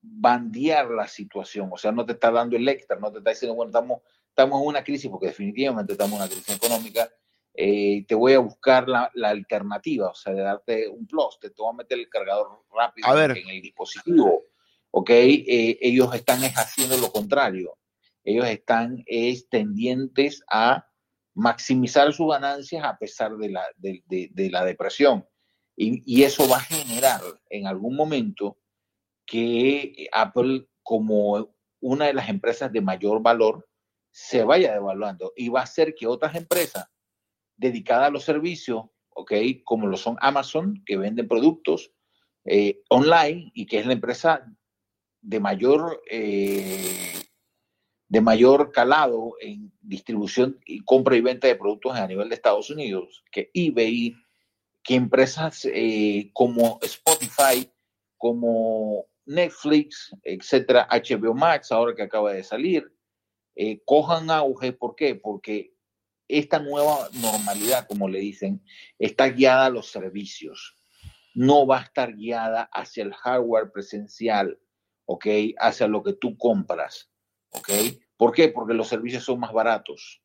bandear la situación. O sea, no te está dando el extra, no te está diciendo, bueno, estamos, estamos en una crisis, porque definitivamente estamos en una crisis económica, eh, te voy a buscar la, la, alternativa, o sea, de darte un plus, te, voy a meter el cargador rápido A ver. en el dispositivo, ¿ok? Eh, ellos están haciendo lo contrario, ellos están es, tendientes a maximizar sus ganancias a pesar de la, de, de, de la depresión. Y, y, eso va a generar en algún momento que Apple, como una de las empresas de mayor valor, se vaya devaluando y va a hacer que otras empresas dedicada a los servicios, ¿ok? Como lo son Amazon, que venden productos eh, online y que es la empresa de mayor, eh, de mayor calado en distribución y compra y venta de productos a nivel de Estados Unidos, que eBay, que empresas eh, como Spotify, como Netflix, etcétera, HBO Max, ahora que acaba de salir, eh, cojan auge. ¿Por qué? Porque esta nueva normalidad, como le dicen, está guiada a los servicios. No va a estar guiada hacia el hardware presencial, ¿ok? Hacia lo que tú compras, ¿ok? ¿Por qué? Porque los servicios son más baratos.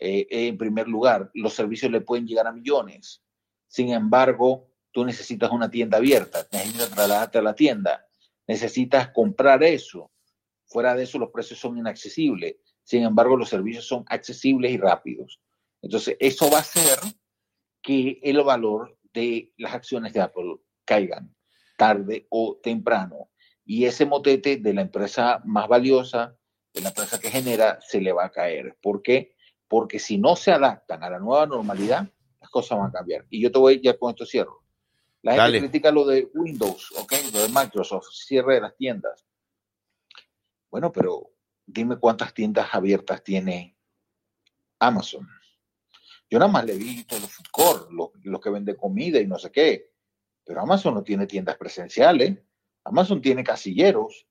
Eh, en primer lugar, los servicios le pueden llegar a millones. Sin embargo, tú necesitas una tienda abierta, necesitas trasladarte a la tienda, necesitas comprar eso. Fuera de eso, los precios son inaccesibles. Sin embargo, los servicios son accesibles y rápidos. Entonces, eso va a hacer que el valor de las acciones de Apple caigan tarde o temprano. Y ese motete de la empresa más valiosa, de la empresa que genera, se le va a caer. ¿Por qué? Porque si no se adaptan a la nueva normalidad, las cosas van a cambiar. Y yo te voy, ya con esto cierro. La gente Dale. critica lo de Windows, ¿ok? Lo de Microsoft, cierre de las tiendas. Bueno, pero dime cuántas tiendas abiertas tiene Amazon. Yo nada más le he visto los food court, los, los que venden comida y no sé qué. Pero Amazon no tiene tiendas presenciales. Amazon tiene casilleros.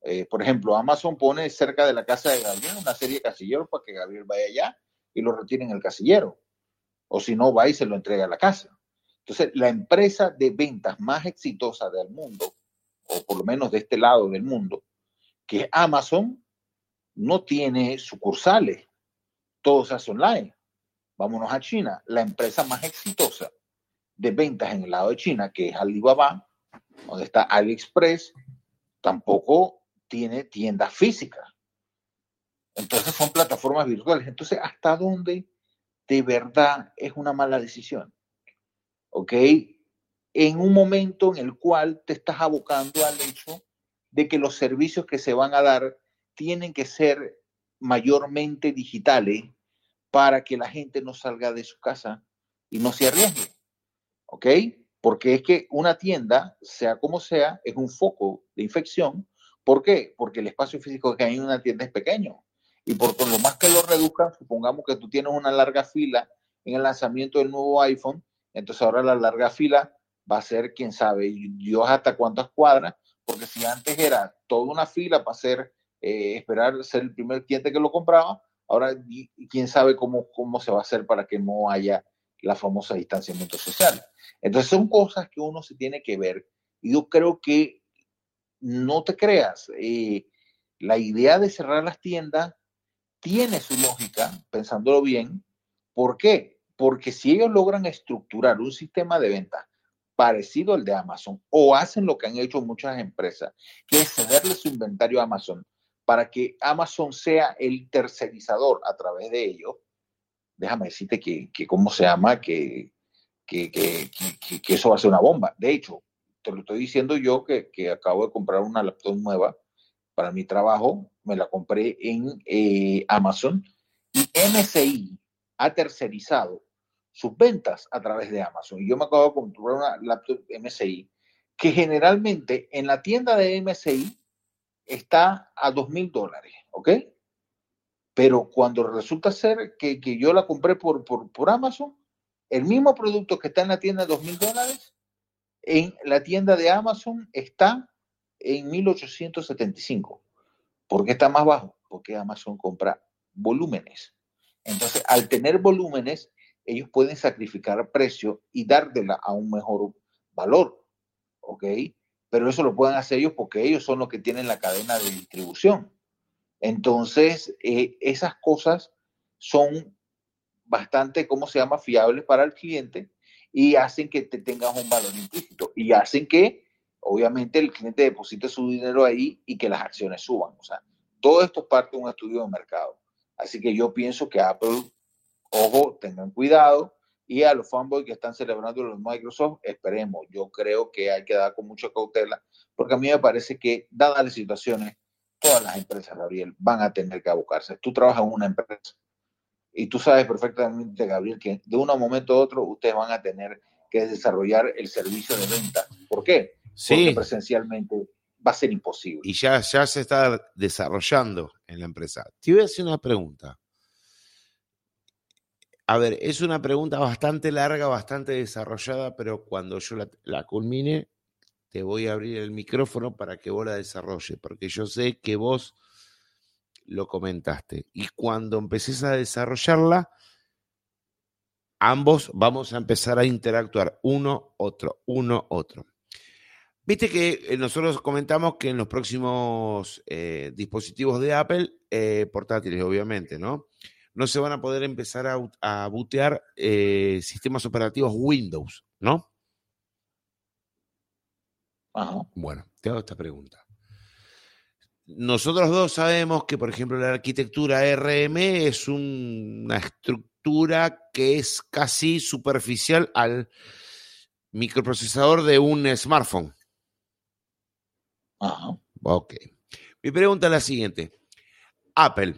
Eh, por ejemplo, Amazon pone cerca de la casa de Gabriel una serie de casilleros para que Gabriel vaya allá y lo retire en el casillero. O si no, va y se lo entrega a la casa. Entonces, la empresa de ventas más exitosa del mundo, o por lo menos de este lado del mundo, que es Amazon, no tiene sucursales. Todo se hace online. Vámonos a China. La empresa más exitosa de ventas en el lado de China, que es Alibaba, donde está AliExpress, tampoco tiene tiendas físicas. Entonces son plataformas virtuales. Entonces, ¿hasta dónde de verdad es una mala decisión? ¿Ok? En un momento en el cual te estás abocando al hecho de que los servicios que se van a dar tienen que ser mayormente digitales para que la gente no salga de su casa y no se arriesgue. ¿Ok? Porque es que una tienda, sea como sea, es un foco de infección. ¿Por qué? Porque el espacio físico que hay en una tienda es pequeño. Y por lo más que lo reduzcan, supongamos que tú tienes una larga fila en el lanzamiento del nuevo iPhone, entonces ahora la larga fila va a ser, quién sabe, Dios hasta cuántas cuadras, porque si antes era toda una fila para hacer eh, esperar ser el primer cliente que lo compraba. Ahora, quién sabe cómo, cómo se va a hacer para que no haya la famosa distanciamiento social. Entonces, son cosas que uno se tiene que ver. Y yo creo que no te creas, eh, la idea de cerrar las tiendas tiene su lógica, pensándolo bien. ¿Por qué? Porque si ellos logran estructurar un sistema de venta parecido al de Amazon o hacen lo que han hecho muchas empresas, que es cederle su inventario a Amazon para que Amazon sea el tercerizador a través de ellos, déjame decirte que, que ¿cómo se llama? Que, que, que, que, eso va a ser una bomba. De hecho, te lo estoy diciendo yo que, que acabo de comprar una laptop nueva para mi trabajo, me la compré en eh, Amazon y MSI ha tercerizado sus ventas a través de Amazon. Y yo me acabo de comprar una laptop MSI que generalmente en la tienda de MSI está a dos mil dólares, ¿ok? Pero cuando resulta ser que, que yo la compré por, por, por, Amazon, el mismo producto que está en la tienda de dos mil dólares, en la tienda de Amazon está en 1875. ¿Por qué está más bajo? Porque Amazon compra volúmenes. Entonces, al tener volúmenes, ellos pueden sacrificar precio y dársela a un mejor valor, ¿ok? Pero eso lo pueden hacer ellos porque ellos son los que tienen la cadena de distribución. Entonces, eh, esas cosas son bastante, ¿cómo se llama?, fiables para el cliente y hacen que te tengas un valor implícito y hacen que, obviamente, el cliente deposite su dinero ahí y que las acciones suban. O sea, todo esto es parte de un estudio de mercado. Así que yo pienso que Apple, ojo, tengan cuidado. Y a los fanboys que están celebrando los Microsoft, esperemos. Yo creo que hay que dar con mucha cautela, porque a mí me parece que, dadas las situaciones, todas las empresas, Gabriel, van a tener que abocarse. Tú trabajas en una empresa y tú sabes perfectamente, Gabriel, que de un momento a otro ustedes van a tener que desarrollar el servicio de venta. ¿Por qué? Sí. Porque presencialmente va a ser imposible. Y ya, ya se está desarrollando en la empresa. Te voy a hacer una pregunta. A ver, es una pregunta bastante larga, bastante desarrollada, pero cuando yo la, la culmine, te voy a abrir el micrófono para que vos la desarrolles, porque yo sé que vos lo comentaste. Y cuando empeces a desarrollarla, ambos vamos a empezar a interactuar, uno, otro, uno, otro. Viste que eh, nosotros comentamos que en los próximos eh, dispositivos de Apple, eh, portátiles obviamente, ¿no? No se van a poder empezar a, a bootear eh, sistemas operativos Windows, ¿no? Ajá. Bueno, te hago esta pregunta. Nosotros dos sabemos que, por ejemplo, la arquitectura RM es un- una estructura que es casi superficial al microprocesador de un smartphone. Ajá. Ok. Mi pregunta es la siguiente. Apple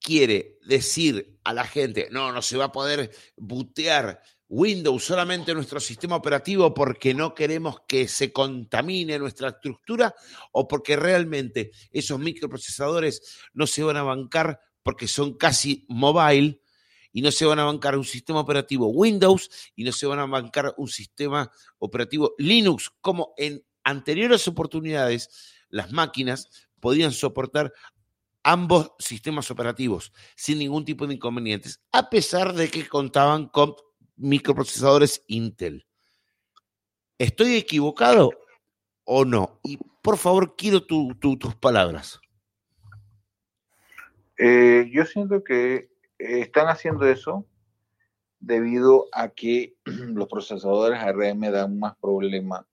quiere decir a la gente, no, no se va a poder bootear Windows solamente nuestro sistema operativo porque no queremos que se contamine nuestra estructura o porque realmente esos microprocesadores no se van a bancar porque son casi mobile y no se van a bancar un sistema operativo Windows y no se van a bancar un sistema operativo Linux como en anteriores oportunidades las máquinas podían soportar ambos sistemas operativos sin ningún tipo de inconvenientes, a pesar de que contaban con microprocesadores Intel. ¿Estoy equivocado o no? Y por favor, quiero tu- tu- tus palabras. Eh, yo siento que eh, están haciendo eso debido a que los procesadores ARM dan más problemas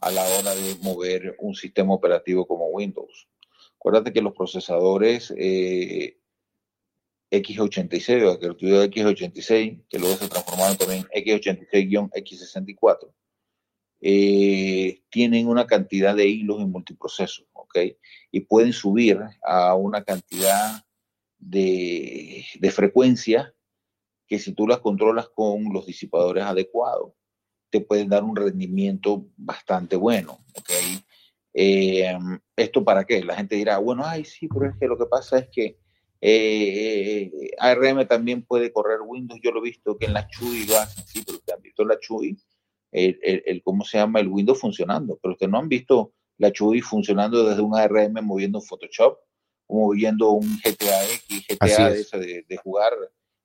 a la hora de mover un sistema operativo como Windows. Acuérdate que los procesadores eh, X86 o tuviera X86, que luego se transformaron también X86-X64, eh, tienen una cantidad de hilos en multiprocesos, ¿ok? Y pueden subir a una cantidad de, de frecuencia que si tú las controlas con los disipadores adecuados, te pueden dar un rendimiento bastante bueno, ¿ok? Eh, ¿Esto para qué? La gente dirá, bueno, ay, sí, pero es que lo que pasa es que eh, ARM también puede correr Windows. Yo lo he visto que en la Chui lo hacen, sí, pero ustedes han visto la Chui, el, el, el, ¿cómo se llama? El Windows funcionando, pero ustedes no han visto la Chui funcionando desde un ARM moviendo Photoshop, o moviendo un GTA X, GTA ese de, de jugar,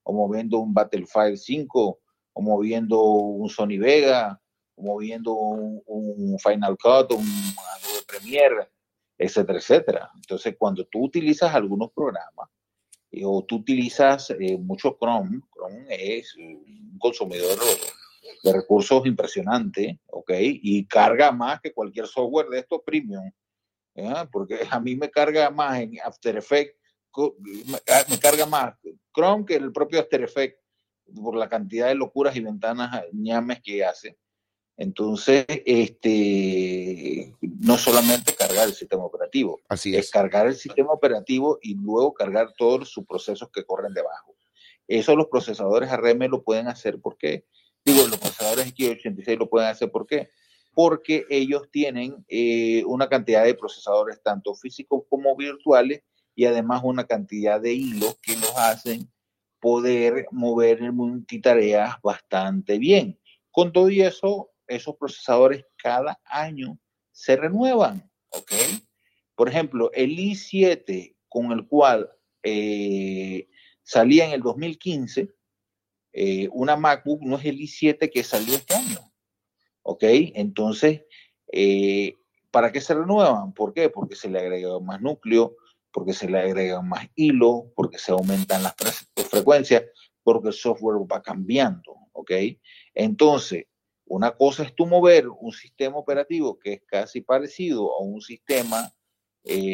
o moviendo un Battlefield 5, o moviendo un Sony Vega, o moviendo un, Final Cut, un Adobe Premiere, etcétera, etcétera. Entonces, cuando tú utilizas algunos programas, eh, o tú utilizas eh, mucho Chrome, Chrome es un consumidor de recursos impresionante, ¿ok? Y carga más que cualquier software de estos premium, ¿eh? porque a mí me carga más en After Effects, me carga más Chrome que el propio After Effects por la cantidad de locuras y ventanas ñames que hace. Entonces, este, no solamente cargar el sistema operativo, Así es. es cargar el sistema operativo y luego cargar todos sus procesos que corren debajo. Eso los procesadores ARM lo pueden hacer porque, digo, los procesadores X86 lo pueden hacer ¿por qué? Porque ellos tienen eh, una cantidad de procesadores tanto físicos como virtuales y además una cantidad de hilos que los hacen poder mover en multitareas bastante bien. Con todo y eso, esos procesadores cada año se renuevan, ¿ok? Por ejemplo, el i7 con el cual eh, salía en el 2015, eh, una MacBook no es el i7 que salió este año. ¿Ok? Entonces, eh, ¿para qué se renuevan? ¿Por qué? Porque se le agrega más núcleo, porque se le agregan más hilo, porque se aumentan las frecuencias, porque el software va cambiando. ¿Ok? Entonces, una cosa es tú mover un sistema operativo que es casi parecido a un sistema, eh,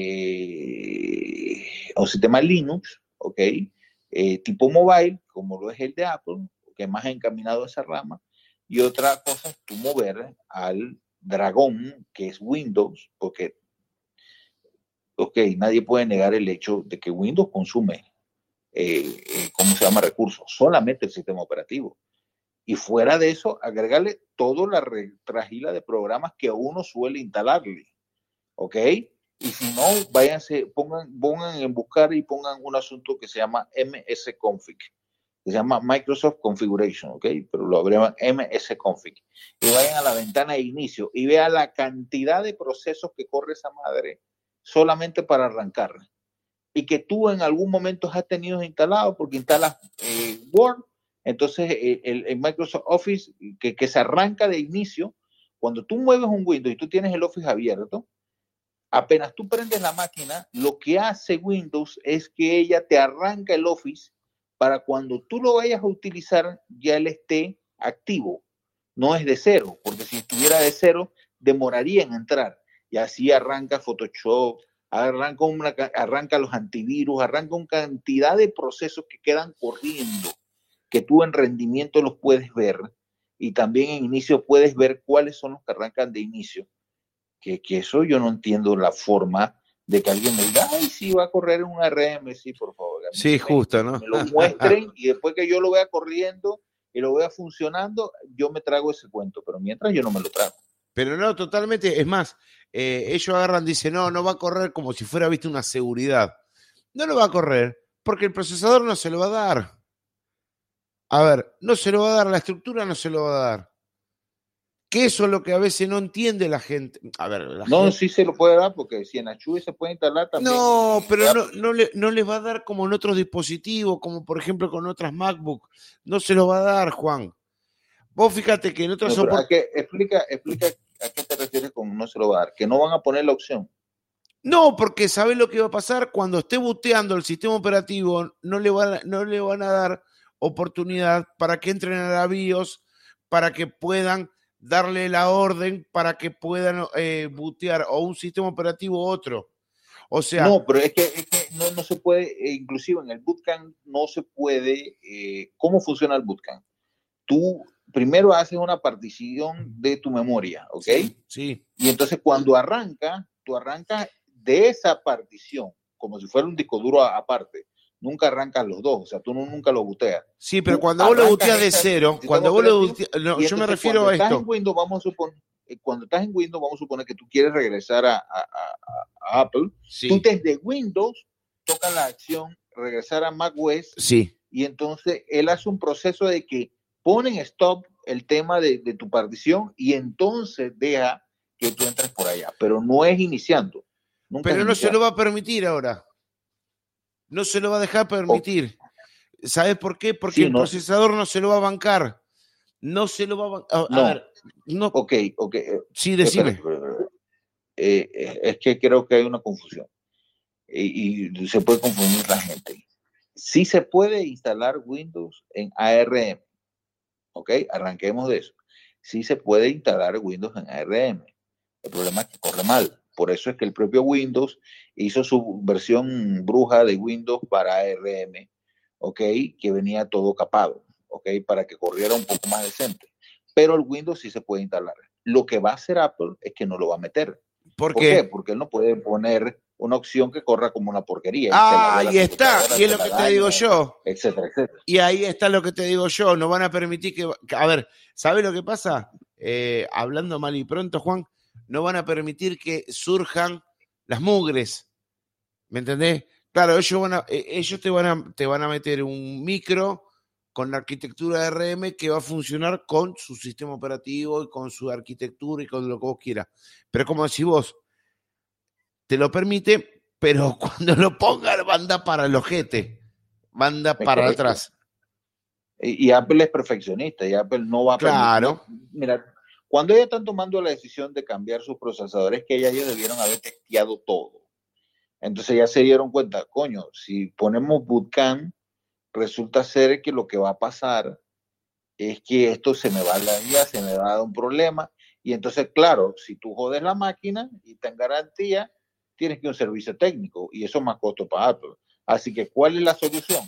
a un sistema Linux, ¿ok? Eh, tipo mobile, como lo es el de Apple, que es más encaminado a esa rama, y otra cosa es tú mover al dragón, que es Windows, porque, ok, nadie puede negar el hecho de que Windows consume, eh, eh, ¿cómo se llama? Recursos, solamente el sistema operativo. Y fuera de eso, agregarle toda la trajila de programas que uno suele instalarle. ¿Ok? Y si no, váyanse, pongan, pongan en buscar y pongan un asunto que se llama MS-config, que se llama Microsoft Configuration, ¿ok? Pero lo abrevan MS-config. Y vayan a la ventana de inicio y vean la cantidad de procesos que corre esa madre solamente para arrancar. Y que tú en algún momento has tenido instalado porque instalas eh, Word, entonces eh, el, Microsoft Office que, que se arranca de inicio, cuando tú mueves un Windows y tú tienes el Office abierto, apenas tú prendes la máquina, lo que hace Windows es que ella te arranca el Office para cuando tú lo vayas a utilizar ya él esté activo. No es de cero, porque si estuviera de cero, demoraría en entrar. Y así arranca Photoshop, arranca, una, arranca los antivirus, arranca una cantidad de procesos que quedan corriendo, que tú en rendimiento los puedes ver y también en inicio puedes ver cuáles son los que arrancan de inicio que, eso yo no entiendo la forma de que alguien me diga, ay, sí, va a correr un RM, sí, por favor. Sí, justo, ¿no? Me lo muestren y después que yo lo vea corriendo y lo vea funcionando, yo me trago ese cuento, pero mientras yo no me lo trago. Pero no, totalmente, es más, eh, ellos agarran, dicen, no, no va a correr como si fuera, viste, una seguridad. No lo va a correr porque el procesador no se lo va a dar. A ver, no se lo va a dar, la estructura no se lo va a dar. Que eso es lo que a veces no entiende la gente. A ver, no, sí se lo puede dar porque si en Achui se puede instalar también. No, pero no, no, le, no les va a dar como en otros dispositivos, como por ejemplo con otras MacBook. No se lo va a dar, Juan. Vos fíjate que en otras no, explica, explica a qué te refieres con no se lo va a dar. Que no van a poner la opción. No, porque sabes lo que va a pasar cuando esté buteando el sistema operativo, no le, van, no le van a dar oportunidad para que entren a la BIOS, para que puedan darle la orden para que puedan eh, bootear o un sistema operativo u otro. O sea. No, pero es que, no, no, se puede, eh, inclusive en el bootcamp no se puede. Eh, ¿Cómo funciona el bootcamp? Tú primero haces una partición de tu memoria, ¿ok? Sí. Y entonces cuando arranca, tú arrancas de esa partición, como si fuera un disco duro aparte nunca arrancan los dos, o sea, tú nunca lo buteas. Sí, pero cuando vos lo buteas de cero, cuando vos lo buteas, yo me refiero a esto. En Windows, vamos a suponer, eh, cuando estás en Windows, vamos a suponer que tú quieres regresar a, Apple, tú desde Windows tocas la acción regresar a macOS sí. y entonces él hace un proceso de que pone en stop el tema de, de tu partición y entonces deja que tú entres por allá, pero no es iniciando. pero no se lo va a permitir ahora. No se lo va a dejar permitir. ¿Sabes por qué? Porque el procesador no se lo va a bancar. No se lo va a bancar. A, ver, no. Ok, ok. Sí, decime. Eh, eh, es que creo que hay una confusión. Y, se puede confundir la gente. Sí se puede instalar Windows en ARM. Ok, arranquemos de eso. Sí se puede instalar Windows en ARM. El problema es que corre mal. Por eso es que el propio Windows hizo su versión bruja de Windows para ARM, ¿ok? Que venía todo capado, ¿ok? Para que corriera un poco más decente. Pero el Windows sí se puede instalar. Lo que va a hacer Apple es que no lo va a meter. ¿Por, qué? Porque él no puede poner una opción que corra como una porquería. Ah, ahí está, y es lo que te digo yo. Etcétera, etcétera. Y ahí está lo que te digo yo, no van a permitir que... A ver, ¿sabes lo que pasa? Eh, hablando mal y pronto, Juan, no van a permitir que surjan las mugres. ¿Me entendés? Claro, ellos, van a, e, ellos te, van a, te van a meter un micro con la arquitectura de RM que va a funcionar con su sistema operativo y con su arquitectura y con lo que vos quieras. Pero como decís vos, te lo permite, pero cuando lo pongan, manda para el ojete, manda para atrás. Y, Apple es perfeccionista y Apple no va a Claro. mira, cuando ellos están tomando la decisión de cambiar sus procesadores, que ellos debieron haber testeado todo. Entonces ya se dieron cuenta, coño, si ponemos bootcamp, resulta ser que lo que va a pasar es que esto se me va a la vida, se me va a dar un problema. Y entonces, claro, si tú jodes la máquina y te garantía, tienes que un servicio técnico y eso es más costo para Apple. Así que, ¿cuál es la solución?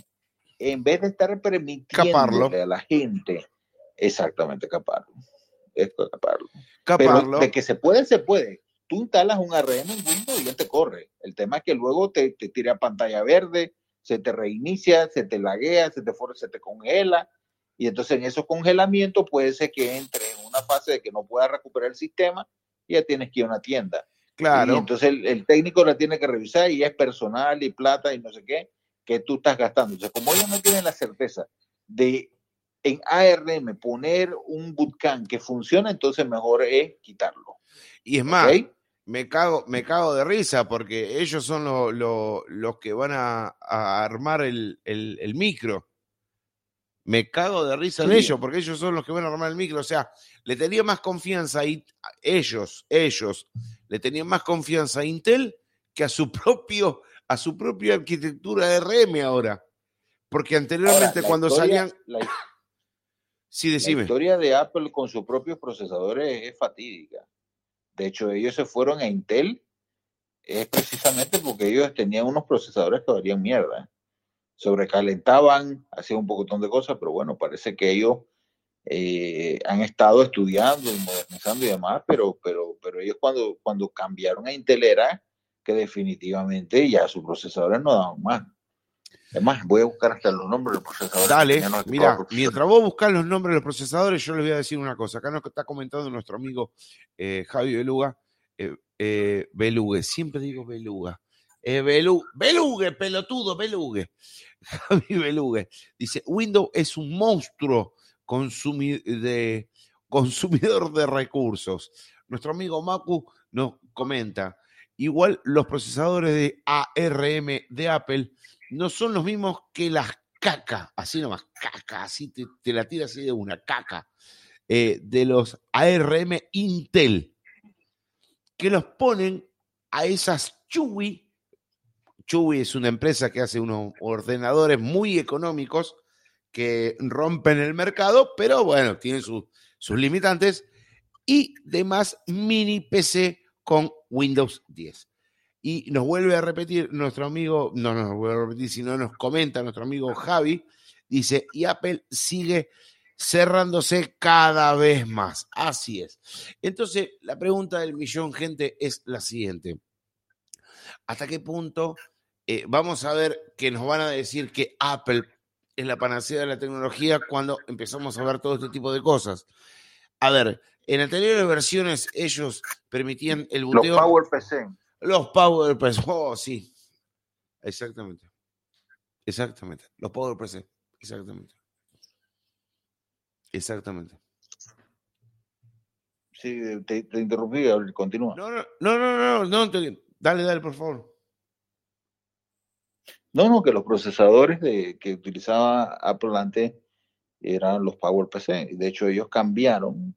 En vez de estar permitiendo a la gente, exactamente, caparlo. Esto, caparlo. Pero de que se puede, se puede. Tú instalas un ARM en Windows y él te corre. El tema es que luego te, te tira pantalla verde, se te reinicia, se te laguea, se te, se te congela y entonces en esos congelamientos puede ser que entre en una fase de que no pueda recuperar el sistema y ya tienes que ir a una tienda. Claro. Y entonces el, técnico la tiene que revisar y es personal y plata y no sé qué que tú estás gastando. Entonces, como ellos no tienen la certeza de en ARM poner un bootcamp que funciona, entonces mejor es quitarlo. Y es más, me, cago, me cago de risa porque ellos son los que van a, armar el, el micro me cago de risa en ellos, porque ellos son los que van a armar el micro. O sea, le tenía más confianza a ellos, ellos, le tenían más confianza a Intel que a su propio, a su propia arquitectura de RM ahora. Porque anteriormente cuando salían. sí, decime. La historia de Apple con sus propios procesadores es fatídica. De hecho, ellos se fueron a Intel es precisamente porque ellos tenían unos procesadores que valían mierda sobrecalentaban, hacían un pocotón de cosas, pero bueno, parece que ellos eh, han estado estudiando y modernizando y demás, pero, pero, pero ellos cuando, cuando cambiaron a Intel era que definitivamente ya sus procesadores no daban más. Además, voy a buscar hasta los nombres de los procesadores. Dale, mira, mientras vos buscas los nombres de los procesadores, yo les voy a decir una cosa. Acá nos está comentando nuestro amigo eh, Javi Beluga, eh, eh Belugue, siempre digo Beluga. Eh, Belugue, pelotudo, Belugue. Javi Belugue. Dice, Windows es un monstruo consumidor de recursos. Nuestro amigo Macu nos comenta, igual los procesadores de ARM de Apple no son los mismos que las caca, así nomás, caca, así te, la tira así de una caca, eh, de los ARM Intel, que los ponen a esas Chewy Chewy es una empresa que hace unos ordenadores muy económicos que rompen el mercado, pero bueno, tienen sus limitantes y demás mini PC con Windows 10. Y nos vuelve a repetir nuestro amigo, no nos vuelve a repetir, sino nos comenta nuestro amigo Javi, dice, y Apple sigue cerrándose cada vez más. Así es. Entonces, la pregunta del millón, gente, es la siguiente. ¿Hasta qué punto eh, vamos a ver que nos van a decir que Apple es la panacea de la tecnología cuando empezamos a ver todo este tipo de cosas. A ver, en anteriores versiones ellos permitían el boteo. Los Power PC. Los Power PC. Oh, sí. Exactamente. Exactamente. Los Power PC. Exactamente. Exactamente. Sí, te, interrumpí, continúa. No, no, no, no, no, no, dale, dale, por favor. No, no, que los procesadores de, que utilizaba Apple antes eran los PowerPC. De hecho, ellos cambiaron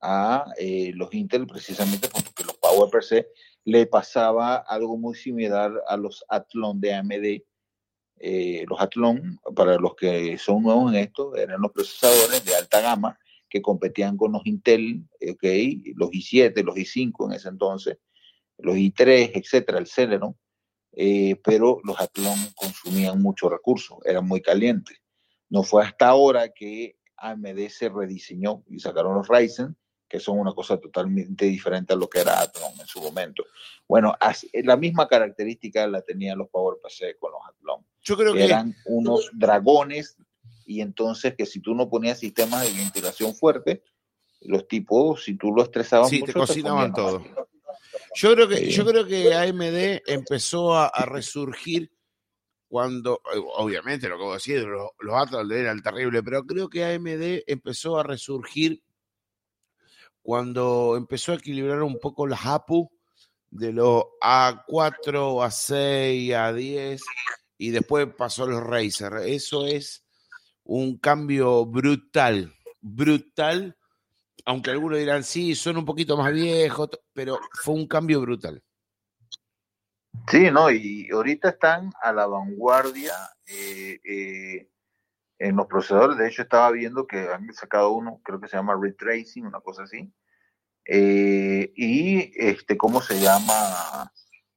a eh, los Intel precisamente porque los PowerPC le pasaba algo muy similar a los Athlon de AMD. Eh, los Athlon, para los que son nuevos en esto, eran los procesadores de alta gama que competían con los Intel, okay, los i7, los i5 en ese entonces, los i3, etcétera, el Celeron eh, pero los Athlon consumían mucho recursos, eran muy calientes. No fue hasta ahora que AMD se rediseñó y sacaron los Ryzen, que son una cosa totalmente diferente a lo que era Athlon en su momento. Bueno, la misma característica la tenían los PowerPC con los Athlon. Yo creo que eran unos dragones y entonces que si tú no ponías sistemas de ventilación fuerte, los tipos, si tú lo estresabas sí, te cocinaban todo. Yo creo que, yo creo que AMD empezó a, resurgir cuando, eh, obviamente lo que vos decís, los, los Atlas eran terribles, pero creo que AMD empezó a resurgir cuando empezó a equilibrar un poco las APU de los A4, A6, A10 y después pasó a los Razer. Eso es un cambio brutal, brutal, aunque algunos dirán, sí, son un poquito más viejos, pero fue un cambio brutal. Sí, no, y ahorita están a la vanguardia eh, eh, en los procesadores. De hecho, estaba viendo que han sacado uno, creo que se llama Retracing, una cosa así. Eh, y este, ¿cómo se llama?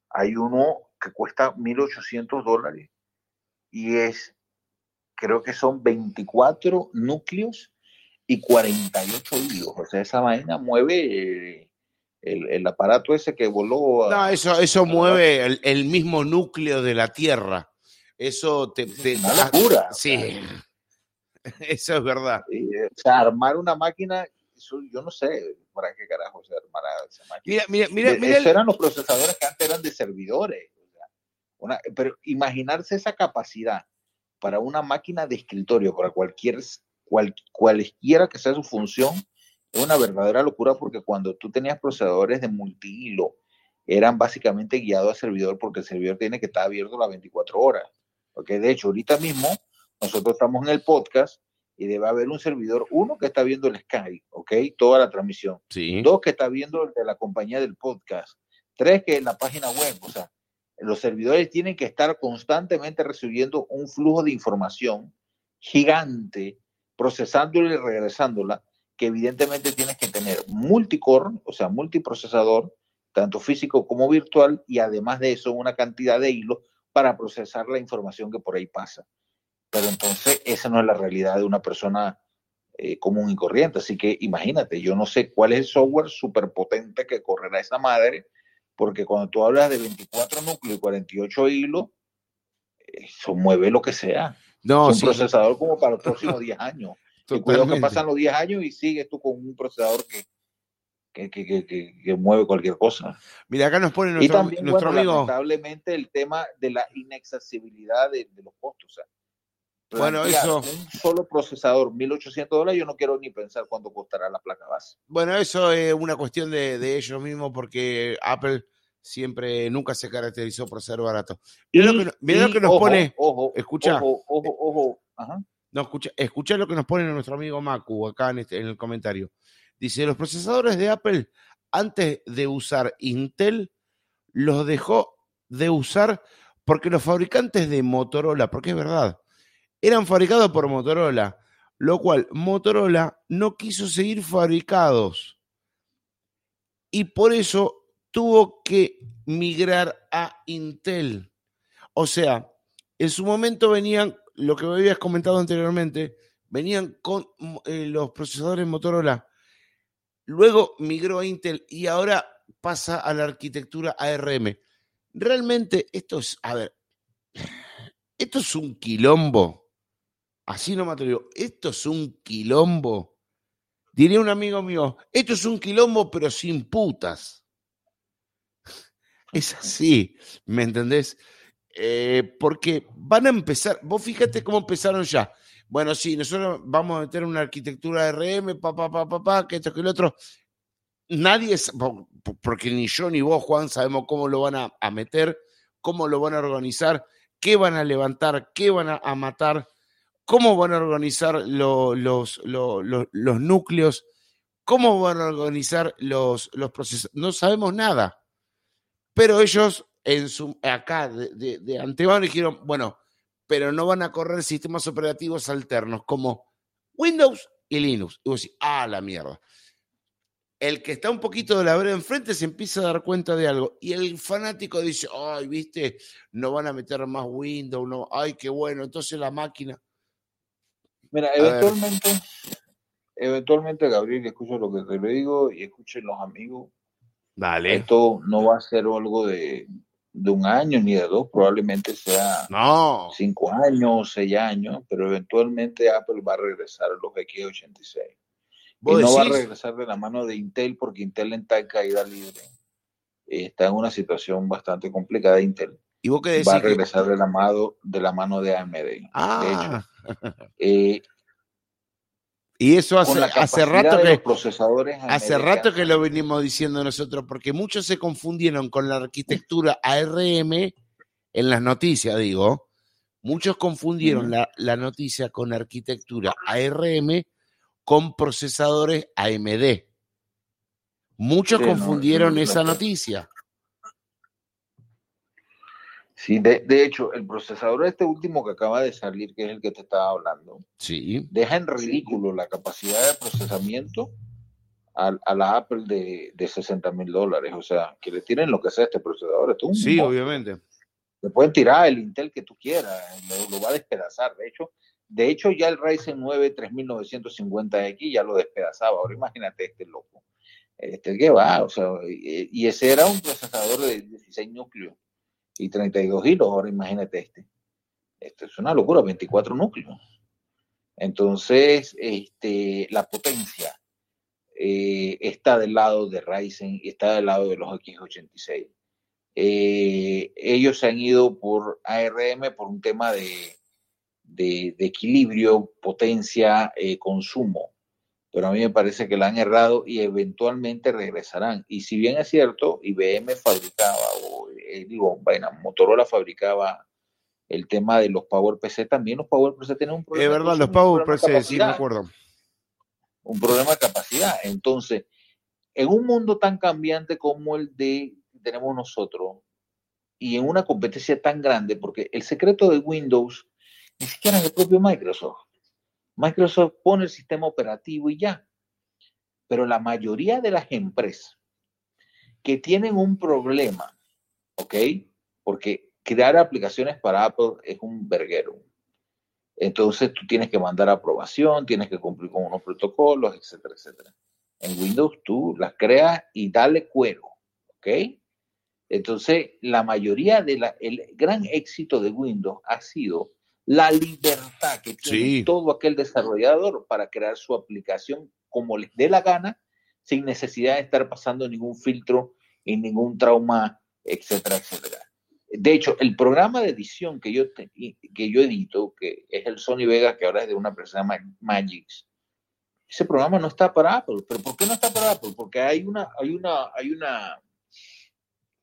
Hay uno que cuesta 1.800 dólares y es, creo que son 24 núcleos y 48 hilos. O sea, esa vaina mueve el, aparato ese que voló. no, eso, eso mueve el, mismo núcleo de la Tierra. Eso te. te una locura. Sí. Eso es verdad. o sea, armar una máquina, yo no sé para qué carajo se armará esa máquina. Mira, mira, mira. Esos eran los procesadores que antes eran de servidores. pero imaginarse esa capacidad para una máquina de escritorio, para cualquier, cual, cualquiera que sea su función, es una verdadera locura porque cuando tú tenías procesadores de multihilo, eran básicamente guiados al servidor porque el servidor tiene que estar abierto las 24 horas. Porque de hecho, ahorita mismo nosotros estamos en el podcast y debe haber un servidor, uno que está viendo el Skype, ¿ok? Toda la transmisión. Sí. Dos que está viendo el de la compañía del podcast. Tres que en la página web. O sea, los servidores tienen que estar constantemente recibiendo un flujo de información gigante, procesándola y regresándola que evidentemente tienes que tener multicore, o sea, multiprocesador, tanto físico como virtual, y además de eso una cantidad de hilos para procesar la información que por ahí pasa. Pero entonces esa no es la realidad de una persona eh, común y corriente. Así que imagínate, yo no sé cuál es el software súper potente que correrá esa madre, porque cuando tú hablas de 24 núcleos y 48 hilos, eso mueve lo que sea. No, un procesador como para los próximos 10 años. Y cuidado que pasan los 10 años y sigues tú con un procesador que, que, que, que, mueve cualquier cosa. Mira, acá nos pone nuestro, y también, nuestro amigo. Lamentablemente el tema de la inaccesibilidad de, los costos. bueno, eso. Un solo procesador, 1.800 dólares, yo no quiero ni pensar cuánto costará la placa base. Bueno, eso es una cuestión de, de ellos mismos porque Apple siempre, nunca se caracterizó por ser barato. Mira, lo, que, lo que nos pone. Ojo, escucha. Ojo, ojo, ojo. Ajá. No, escucha, escucha lo que nos pone nuestro amigo Macu acá en, este, en el comentario. Dice, los procesadores de Apple, antes de usar Intel, los dejó de usar porque los fabricantes de Motorola, porque es verdad, eran fabricados por Motorola, lo cual Motorola no quiso seguir fabricados. Y por eso tuvo que migrar a Intel. O sea, en su momento venían lo que me habías comentado anteriormente, venían con mm, eh, los procesadores Motorola. Luego migró a Intel y ahora pasa a la arquitectura ARM. Realmente esto es, a ver, esto es un quilombo. Así no me atrevo. Esto es un quilombo. Diría un amigo mío, esto es un quilombo pero sin putas. Es así, ¿me entendés? Eh, porque van a empezar, vos fíjate cómo empezaron ya. Bueno, sí, nosotros vamos a meter una arquitectura RM, papá, papá, papá, que esto, que el otro. Nadie, porque ni yo ni vos, Juan, sabemos cómo lo van a, meter, cómo lo van a organizar, qué van a levantar, qué van a, matar, cómo van a organizar los, los, los, núcleos, cómo van a organizar los, los procesos. No sabemos nada. Pero ellos en su, acá de, de, antemano dijeron, bueno, pero no van a correr sistemas operativos alternos como Windows y Linux. Y vos decís, ah, la mierda. El que está un poquito de la vereda enfrente se empieza a dar cuenta de algo. Y el fanático dice, ay, viste, no van a meter más Windows, no, ay, qué bueno, entonces la máquina. Mira, eventualmente, eventualmente, Gabriel, escucho lo que te lo digo y escuchen los amigos. Dale. Esto no va a ser algo de, de un año ni de dos, probablemente sea no. cinco años, seis años, pero eventualmente Apple va a regresar a los X86. Y no va a regresar de la mano de Intel porque Intel está en caída libre. Está en una situación bastante complicada Intel. ¿Y vos qué Va a regresar de, la mano, de la mano de AMD. Ah. De hecho, eh, y eso hace, hace rato que procesadores hace rato que lo venimos diciendo nosotros, porque muchos se confundieron con la arquitectura ARM en las noticias, digo. Muchos confundieron la, la noticia con arquitectura ARM con procesadores AMD. Muchos Sí, no, confundieron no, esa no. noticia. Sí, de, de hecho, el procesador este último que acaba de salir, que es el que te estaba hablando, Sí, deja en ridículo la capacidad de procesamiento a, a la Apple de, de 60 mil dólares. O sea, que le tienen lo que sea este procesador. Esto es un sí, monstruo. obviamente. Le pueden tirar el Intel que tú quieras, lo, lo va a despedazar. De hecho, de hecho, ya el Ryzen 9 3950X ya lo despedazaba. Ahora imagínate este loco. Este que va, o sea, y, y ese era un procesador de 16 núcleos y 32 hilos. Ahora imagínate este. Esto es una locura, 24 núcleos. Entonces, este, la potencia eh, está del lado de Ryzen y está del lado de los X86. Eh, ellos se han ido por ARM por un tema de, de, de equilibrio, potencia, eh, consumo. Pero a mí me parece que la han errado y eventualmente regresarán. Y si bien es cierto, IBM fabricaba, eh, digo, bueno, Motorola fabricaba el tema de los Power PC, también los Power PC tienen un Es problema. de verdad, los Power PC, sí, me acuerdo. un problema de capacidad. Entonces, en un mundo tan cambiante como el de que tenemos nosotros y en una competencia tan grande, porque el secreto de Windows ni siquiera es el propio Microsoft. Microsoft pone el sistema operativo y ya. Pero la mayoría de las empresas que tienen un problema, ¿ok? Porque crear aplicaciones para Apple es un verguero. Entonces tú tienes que mandar aprobación, tienes que cumplir con unos protocolos, etcétera, etcétera. En Windows tú las creas y dale cuero, ¿ok? Entonces, la mayoría de la, el gran éxito de Windows ha sido la libertad que tiene Sí. todo aquel desarrollador para crear su aplicación como les dé la gana, sin necesidad de estar pasando ningún filtro y ningún trauma, etcétera, etcétera. De hecho, el programa de edición que yo, que yo edito, que es el Sony Vega, que ahora es de una empresa Magix, ese programa no está para Apple. ¿Pero por qué no está para Apple? Porque hay una, hay una, hay una,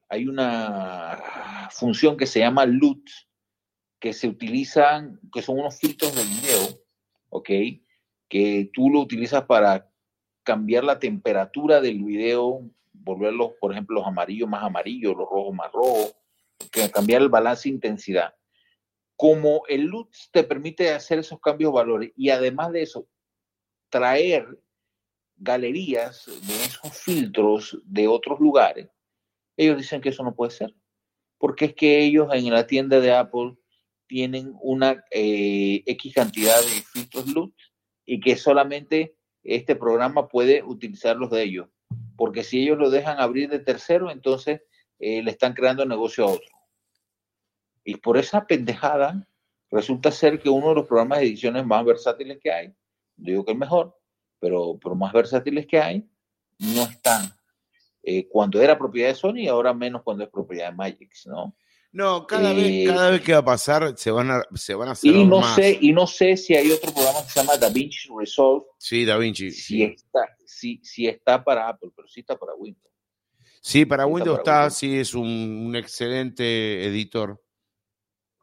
hay una función que se llama LUT, que se utilizan, que son unos filtros de video, ¿ok? Que tú lo utilizas para cambiar la temperatura del video, volverlos, por ejemplo, los amarillos más amarillos, los rojos más rojos, cambiar el balance de intensidad. Como el LUT te permite hacer esos cambios de valores y además de eso, traer galerías de esos filtros de otros lugares, ellos dicen que eso no puede ser. Porque es que ellos en la tienda de Apple tienen una eh, X cantidad de filtros LUT y que solamente este programa puede utilizar los de ellos. Porque si ellos lo dejan abrir de tercero, entonces eh, le están creando negocio a otro. Y por esa pendejada, resulta ser que uno de los programas de ediciones más versátiles que hay, digo que el mejor, pero, pero más versátiles que hay, no están. Eh, cuando era propiedad de Sony, ahora menos cuando es propiedad de Magix, ¿no? No, cada, Eh, vez, cada vez que va a pasar se van a, se van a hacer Y no más. sé, y no sé si hay otro programa que se llama DaVinci Resolve, Sí, Da Vinci. si Sí, está, si, si está para Apple, pero sí está para Windows. Sí, para sí está Windows para está, Windows. sí, es un, un excelente editor.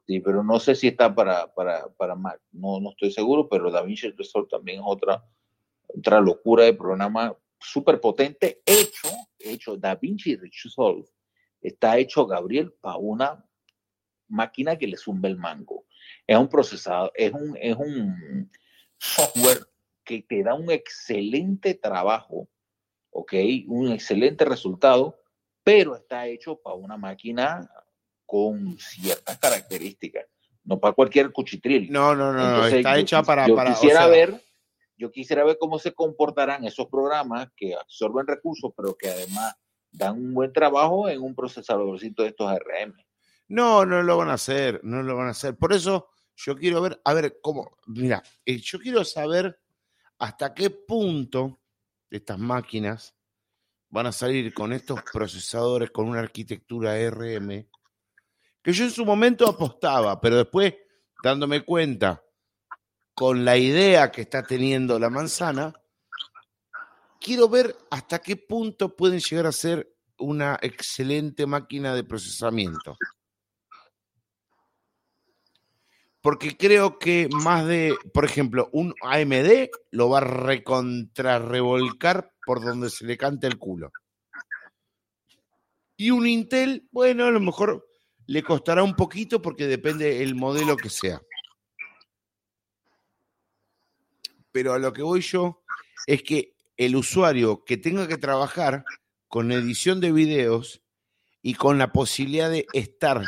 Sí, pero no sé si está para, para, para Mac. No, no estoy seguro, pero DaVinci Resolve también es otra, otra locura de programa súper potente, hecho, hecho, DaVinci Resolve está hecho, Gabriel, para una máquina que le zumba el mango. Es un procesador, es un, es un software que te da un excelente trabajo, ¿ok? Un excelente resultado, pero está hecho para una máquina con ciertas características, no para cualquier cuchitril. No, no, no, no, Entonces, está yo hecha para. Yo para o quisiera sea, ver, yo quisiera ver cómo se comportarán esos programas que absorben recursos, pero que además dan un buen trabajo en un procesadorcito de estos ARM. No, no lo van a hacer, no lo van a hacer. Por eso yo quiero ver, a ver, cómo, mira, eh, yo quiero saber hasta qué punto estas máquinas van a salir con estos procesadores, con una arquitectura ARM, que yo en su momento apostaba, pero después, dándome cuenta con la idea que está teniendo la manzana, quiero ver hasta qué punto pueden llegar a ser una excelente máquina de procesamiento. porque creo que más de, por ejemplo, un AMD lo va a recontrarrevolcar por donde se le cante el culo. Y un Intel, bueno, a lo mejor le costará un poquito porque depende el modelo que sea. Pero a lo que voy yo es que el usuario que tenga que trabajar con edición de videos y con la posibilidad de estar,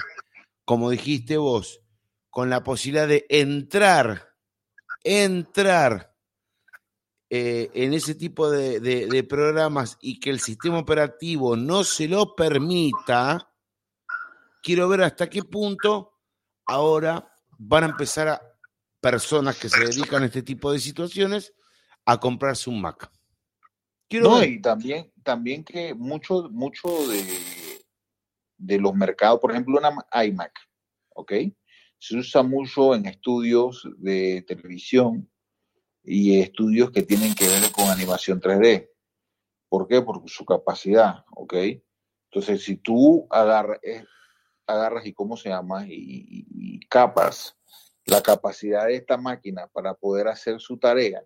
como dijiste vos, con la posibilidad de entrar, entrar eh, en ese tipo de, programas y que el sistema operativo no se lo permita, quiero ver hasta qué punto ahora van a empezar a personas que se dedican a este tipo de situaciones a comprarse un Mac. Quiero ver. y también, también que mucho, mucho de, de los mercados, por ejemplo, una iMac, ¿ok? se usa mucho en estudios de televisión y estudios que tienen que ver con animación 3D. ¿Por qué? Por su capacidad, ¿ok? Entonces, si tú agarras, eh, agarras y cómo se llama, y, capas la capacidad de esta máquina para poder hacer su tarea,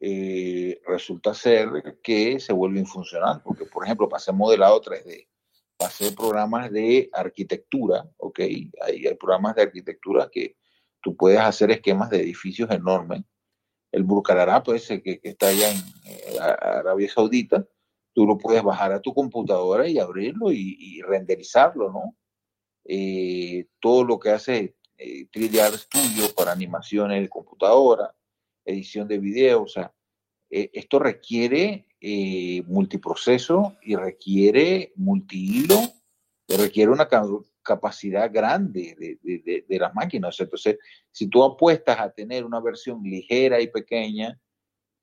eh, resulta ser que se vuelve infuncional, porque, por ejemplo, hacer modelado 3D, hacer programas de arquitectura, ¿ok? Hay, programas de arquitectura que tú puedes hacer esquemas de edificios enormes. El Burkarará, pues, que, que está allá en eh, Arabia Saudita, tú lo puedes bajar a tu computadora y abrirlo y, renderizarlo, ¿no? Eh, todo lo que hace eh, 3D Studio para animaciones de computadora, edición de video, o sea, eh, esto requiere eh, multiproceso y requiere multihilo, requiere una capacidad grande de, las máquinas. Entonces, si tú apuestas a tener una versión ligera y pequeña,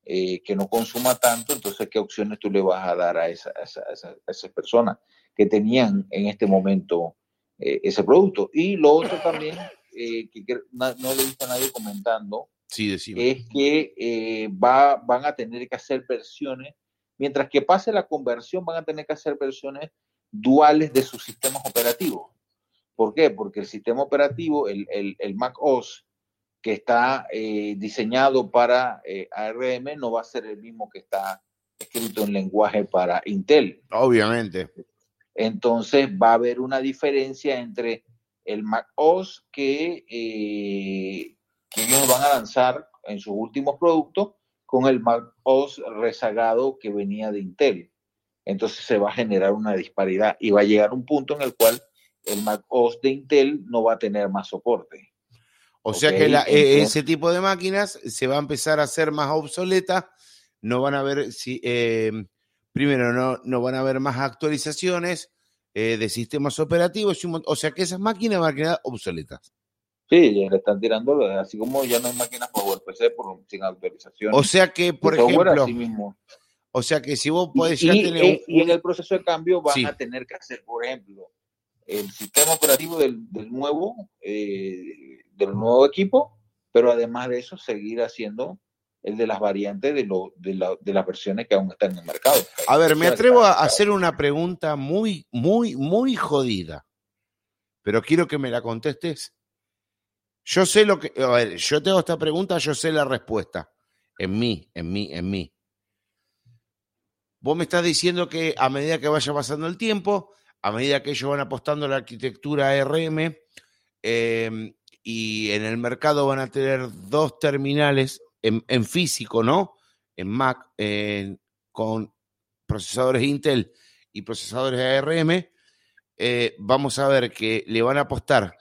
eh, que no consuma tanto, entonces, ¿qué opciones tú le vas a dar a, esa, esas personas que tenían en este momento eh, ese producto? Y lo otro también, que no, no le he visto a nadie comentando, es que va, van a tener que hacer versiones Mientras que pase la conversión, van a tener que hacer versiones duales de sus sistemas operativos. ¿Por qué? Porque el sistema operativo, el, Mac OS, que está eh, diseñado para eh, ARM, no va a ser el mismo que está escrito en lenguaje para Intel. Obviamente. Entonces va a haber una diferencia entre el Mac OS eh, que ellos van a lanzar en sus últimos productos con el Mac OS rezagado que venía de Intel. Entonces se va a generar una disparidad y va a llegar un punto en el cual el Mac OS de Intel no va a tener más soporte. O sea que e, ese tipo de máquinas se va a empezar a hacer más obsoleta, no van a haber, si, eh, primero, no, no van a haber más actualizaciones eh, de sistemas operativos, o sea que esas máquinas van a quedar obsoletas. Sí, ya le están tirando, así como ya no hay máquinas PowerPC por, sin autorización. O sea que, por ejemplo, o sea que si vos podés y, tener y, en el proceso de cambio van a tener que hacer, por ejemplo, el sistema operativo del, nuevo, eh, del nuevo equipo, pero además de eso seguir haciendo el de las variantes de, lo, de, la, de las versiones que aún están en el mercado. A ver, me atrevo a hacer una pregunta muy, muy, muy jodida, pero quiero que me la contestes yo sé lo que. A ver, yo tengo esta pregunta, yo sé la respuesta. En mí, en mí, en mí. Vos me estás diciendo que a medida que vaya pasando el tiempo, a medida que ellos van apostando la arquitectura ARM em, y en el mercado van a tener dos terminales en, físico, ¿no? En Mac, con procesadores Intel y procesadores ARM, eh, vamos a ver que le van a apostar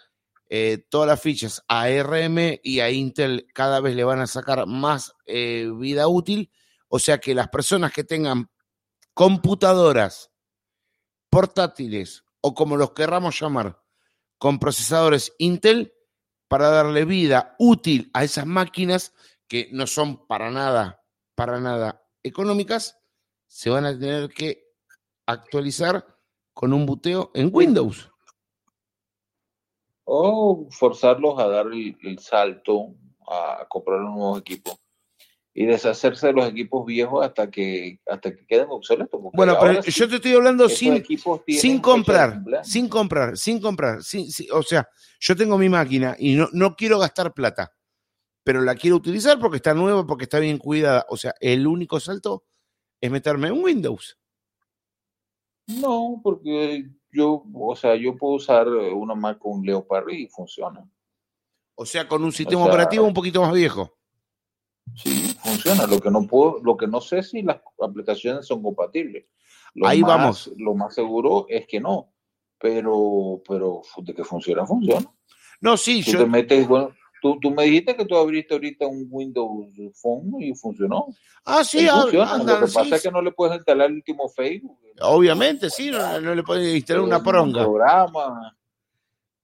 eh, todas las fichas a ARM y a Intel cada vez le van a sacar más eh, vida útil. O sea que las personas que tengan computadoras portátiles o como los querramos llamar, con procesadores Intel, para darle vida útil a esas máquinas que no son para nada, para nada económicas, se van a tener que actualizar con un buteo en Windows o forzarlos a dar el, salto a comprar un nuevo equipo. y deshacerse de los equipos viejos hasta que hasta que queden obsoletos. Bueno, pero yo te estoy hablando sin, sin comprar, sin comprar, sin comprar, sin, o sea, yo tengo mi máquina y no, no quiero gastar plata, pero la quiero utilizar porque está nueva, porque está bien cuidada. O sea, el único salto es meterme en Windows. No, porque yo, o sea, yo puedo usar una Mac con Leopard y funciona. O sea, con un sistema operativo un poquito más viejo. Sí, funciona. Lo que no puedo, lo que no sé si las aplicaciones son compatibles. Ahí vamos. Lo más seguro es que no. Pero, pero de que funciona, funciona. No, sí, tú Te metes, bueno, tú, tú, me dijiste que tú abriste ahorita un Windows Phone y funcionó. Ah, sí, funciona. lo que pasa es que no le puedes instalar el último Facebook. Obviamente, sí, no, le puedes instalar una pronga. Un programa.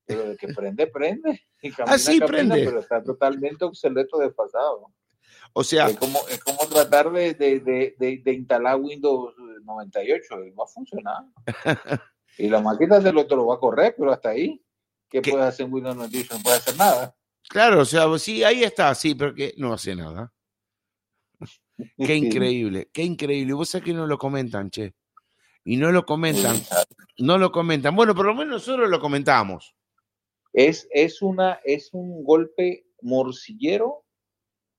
Pero de que prende, prende. Y ah, sí, prende. Pero está totalmente obsoleto, desfasado. O sea. Es como, es como tratar de, de, de, de, instalar Windows 98 y va a funcionar. y la máquina del otro lo va a correr, pero hasta ahí, ¿qué, puede hacer Windows 98? No puede hacer nada. Claro, o sea, sí, ahí está, sí, pero que no hace nada. Qué increíble, qué increíble. Vos sabés que no lo comentan, che. Y no lo comentan. No lo comentan. Bueno, por lo menos nosotros lo comentamos. Es, es, una, es un golpe morcillero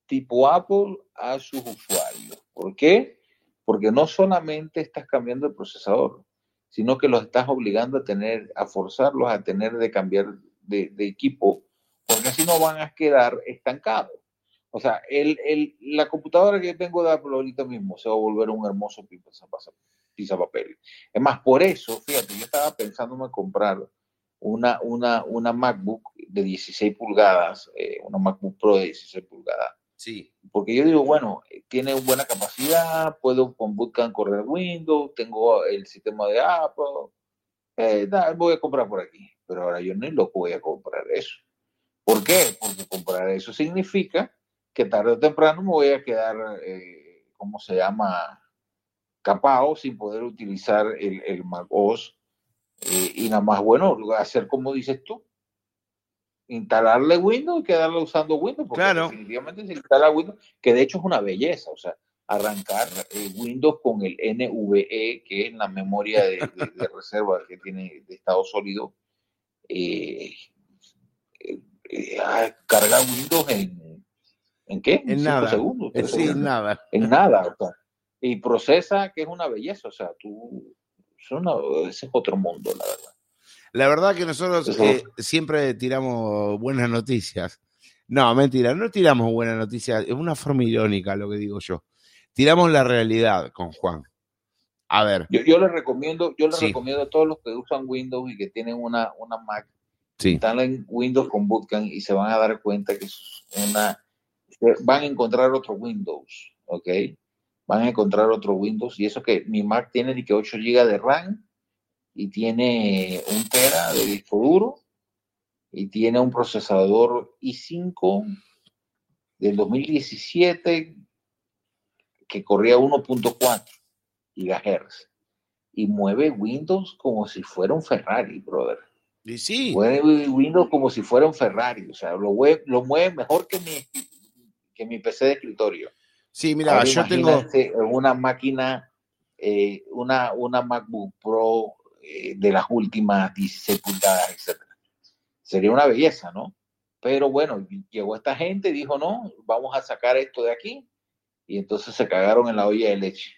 tipo Apple a sus usuarios. ¿Por qué? Porque no solamente estás cambiando el procesador, sino que los estás obligando a tener, a forzarlos a tener de cambiar de, equipo, porque si no van a quedar estancados. O sea, el, el, la computadora que tengo de Apple ahorita mismo se va a volver un hermoso pizza papel. Es más, por eso, fíjate, yo estaba pensando en comprar una, una, una MacBook de 16 pulgadas, eh, una MacBook Pro de 16 pulgadas, Sí. Porque yo digo, bueno, tiene buena capacidad, puedo con Bootcamp correr Windows, tengo el sistema de Apple, eh, voy a comprar por aquí. Pero ahora yo ni lo voy a comprar eso. ¿Por qué? Porque comprar eso significa que tarde o temprano me voy a quedar, eh, ¿cómo se llama? Capado sin poder utilizar el, el Mac OS. Eh, y nada más, bueno, hacer como dices tú, instalarle Windows y quedarle usando Windows, porque definitivamente se instala Windows, que de hecho es una belleza, o sea, arrancar eh, Windows con el NVE, que es la memoria de, reserva que tiene de estado sólido, eh, cargar Windows en, ¿en qué? En, nada. Segundos, en nada. En nada, o sea, y procesa, que es una belleza, o sea, tú, ese es otro mundo, la verdad. La verdad que nosotros eh, siempre tiramos buenas noticias. No, mentira, no tiramos buenas noticias, es una forma irónica lo que digo yo. Tiramos la realidad con Juan. A ver. Yo, yo les recomiendo, yo les recomiendo a todos los que usan Windows y que tienen una, una Mac, sí. están en Windows con Bootcamp y se van a dar cuenta que es una van a encontrar otro Windows, ¿ok? Van a encontrar otro Windows y eso que mi Mac tiene ni que 8 GB de RAM y tiene un tera de disco duro y tiene un procesador i5 del 2017 que corría 1.4 GHz y mueve Windows como si fuera un Ferrari, brother. Y sí. Mueve Windows como si fuera un Ferrari, o sea, lo, mueve, lo mueve mejor que mi, que mi PC de escritorio. Sí, mira, yo tengo una máquina, eh, una, una MacBook Pro eh, de las últimas 16 pulgadas, etc. Sería una belleza, ¿no? Pero bueno, llegó esta gente y dijo, no, vamos a sacar esto de aquí. Y entonces se cagaron en la olla de leche.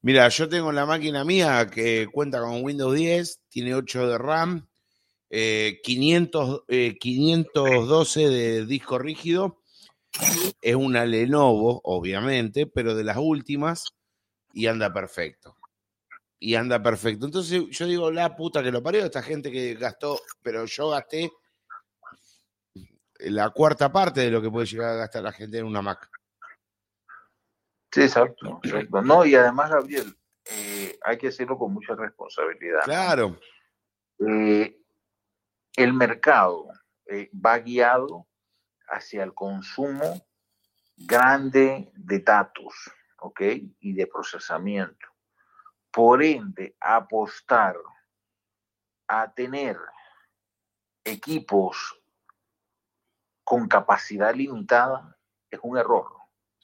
Mira, yo tengo la máquina mía que cuenta con Windows 10, tiene 8 de RAM, 500, eh, 512 eh, de disco rígido. Es una Lenovo, obviamente, pero de las últimas y anda perfecto y anda perfecto. Entonces yo digo, la puta que lo parió, esta gente que gastó, pero yo gasté la cuarta parte de lo que puede llegar a gastar la gente en una Mac. Sí, exacto. No, y además, Gabriel, eh, hay que hacerlo con mucha responsabilidad. Claro. Eh, el mercado eh, va guiado hacia el consumo grande de datos, ¿ok? Y de procesamiento. Por ende, apostar a tener equipos con capacidad limitada es un error.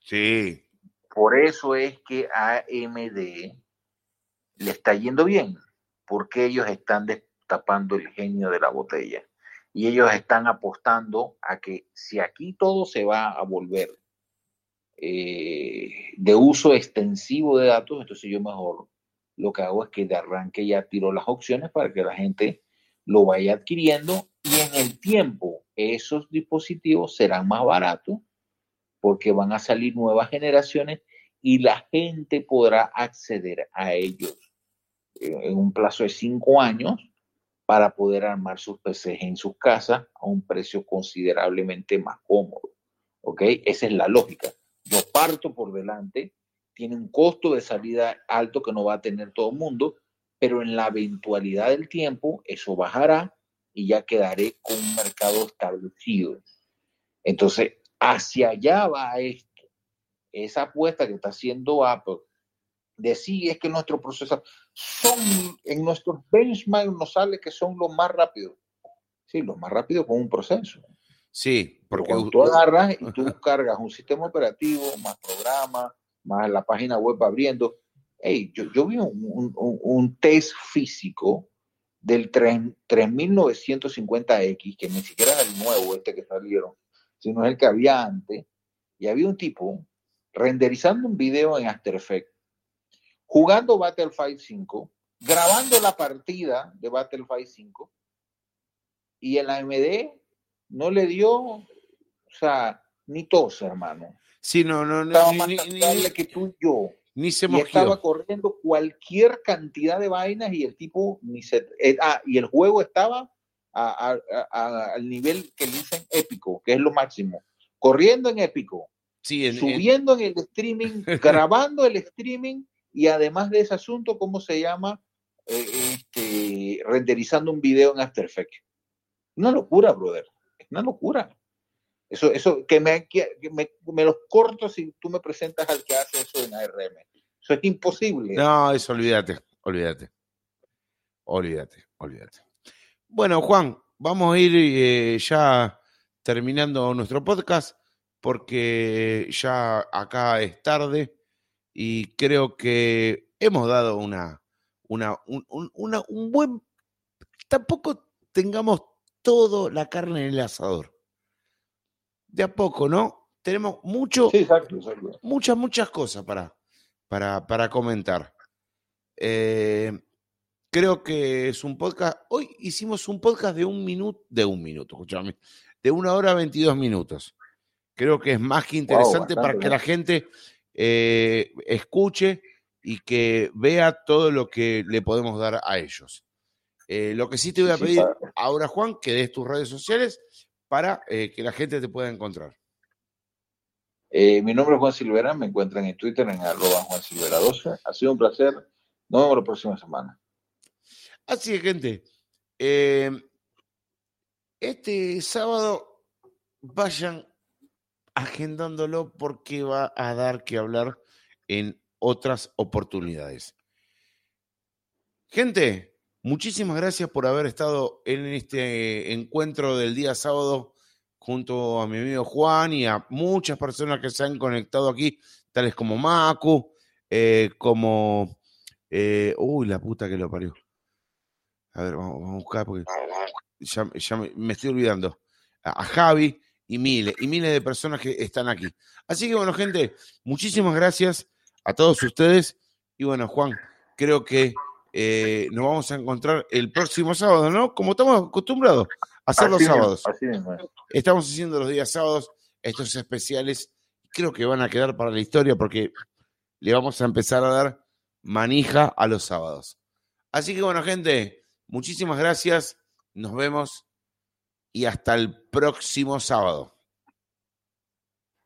Sí. Por eso es que AMD le está yendo bien, porque ellos están destapando el genio de la botella. Y ellos están apostando a que si aquí todo se va a volver eh, de uso extensivo de datos, entonces yo mejor lo que hago es que de arranque ya tiro las opciones para que la gente lo vaya adquiriendo y en el tiempo esos dispositivos serán más baratos porque van a salir nuevas generaciones y la gente podrá acceder a ellos en un plazo de cinco años para poder armar sus PCs en sus casas a un precio considerablemente más cómodo. ¿Ok? Esa es la lógica. Yo parto por delante, tiene un costo de salida alto que no va a tener todo el mundo, pero en la eventualidad del tiempo eso bajará y ya quedaré con un mercado establecido. Entonces, hacia allá va esto. Esa apuesta que está haciendo Apple de sí es que nuestro procesador son en nuestros benchmarks nos sale que son los más rápidos. Sí, los más rápidos con un proceso. Sí, porque Cuando tú agarras y tú cargas un sistema operativo, más programas, más la página web abriendo. Hey, yo, yo vi un, un, un test físico del 3950X, que ni siquiera es el nuevo este que salieron, sino es el que había antes, y había un tipo renderizando un video en After Effects, jugando Battlefield 5, grabando la partida de Battlefield 5, y el AMD no le dio, o sea, ni tos, hermano. Sí, no, no, no. Estaba Ni, más ni- rentable que tú y yo. ni se y estaba movió. corriendo cualquier cantidad de vainas y el tipo ni se eh, ah, y el juego estaba a- a- a- al nivel que dicen épico, que es lo máximo. Corriendo en épico, Sí, en- en- subiendo en el streaming, grabando el streaming y además de ese asunto, ¿cómo se llama? Eh, este, renderizando un video en After Effects. Una locura, brother. Es una locura. Eso, eso, que me, que me, los corto si tú me presentas al que hace eso en ARM. Eso es imposible. No, eso olvídate, olvídate. Olvídate, olvídate. Bueno, Juan, vamos a ir eh, ya terminando nuestro podcast porque ya acá es tarde y creo que hemos dado una, una, un, un- una- un buen... Tampoco tengamos todo la carne en el asador. De a poco, ¿no? Tenemos mucho, Sí, exacto, exacto. muchas, muchas cosas para, para, para comentar. Eh, creo que es un podcast. Hoy hicimos un podcast de un minuto, de un minuto, escúchame, de una hora 22 minutos. Creo que es más que interesante para bastante que la gente eh, escuche y que vea todo lo que le podemos dar a ellos. Eh, lo que sí te voy a pedir ahora, Juan, que des tus redes sociales para eh, que la gente te pueda encontrar. Mi nombre es Juan Silvera, me encuentran en Twitter en arroba Juan Silvera 12. Ha sido un placer. Nos vemos la próxima semana. Así que, gente, eh, este sábado vayan agendándolo porque va a dar que hablar en otras oportunidades. Gente, muchísimas gracias por haber estado en este encuentro del día sábado junto a mi amigo Juan y a muchas personas que se han conectado aquí, tales como Macu, eh, como... eh, uy, la puta que lo parió. A ver, vamos, vamos a buscar porque ya, ya me, me estoy olvidando. A, a Javi y miles, y miles de personas que están aquí. Así que bueno, gente, muchísimas gracias a todos ustedes. Y bueno, Juan, creo que eh, nos vamos a encontrar el próximo sábado, ¿no? Como estamos acostumbrados a hacer los Así sábados. así mismo es. Estamos haciendo los días sábados, estos especiales. Creo que van a quedar para la historia porque le vamos a empezar a dar manija a los sábados. Así que bueno, gente, muchísimas gracias. Nos vemos y hasta el próximo sábado.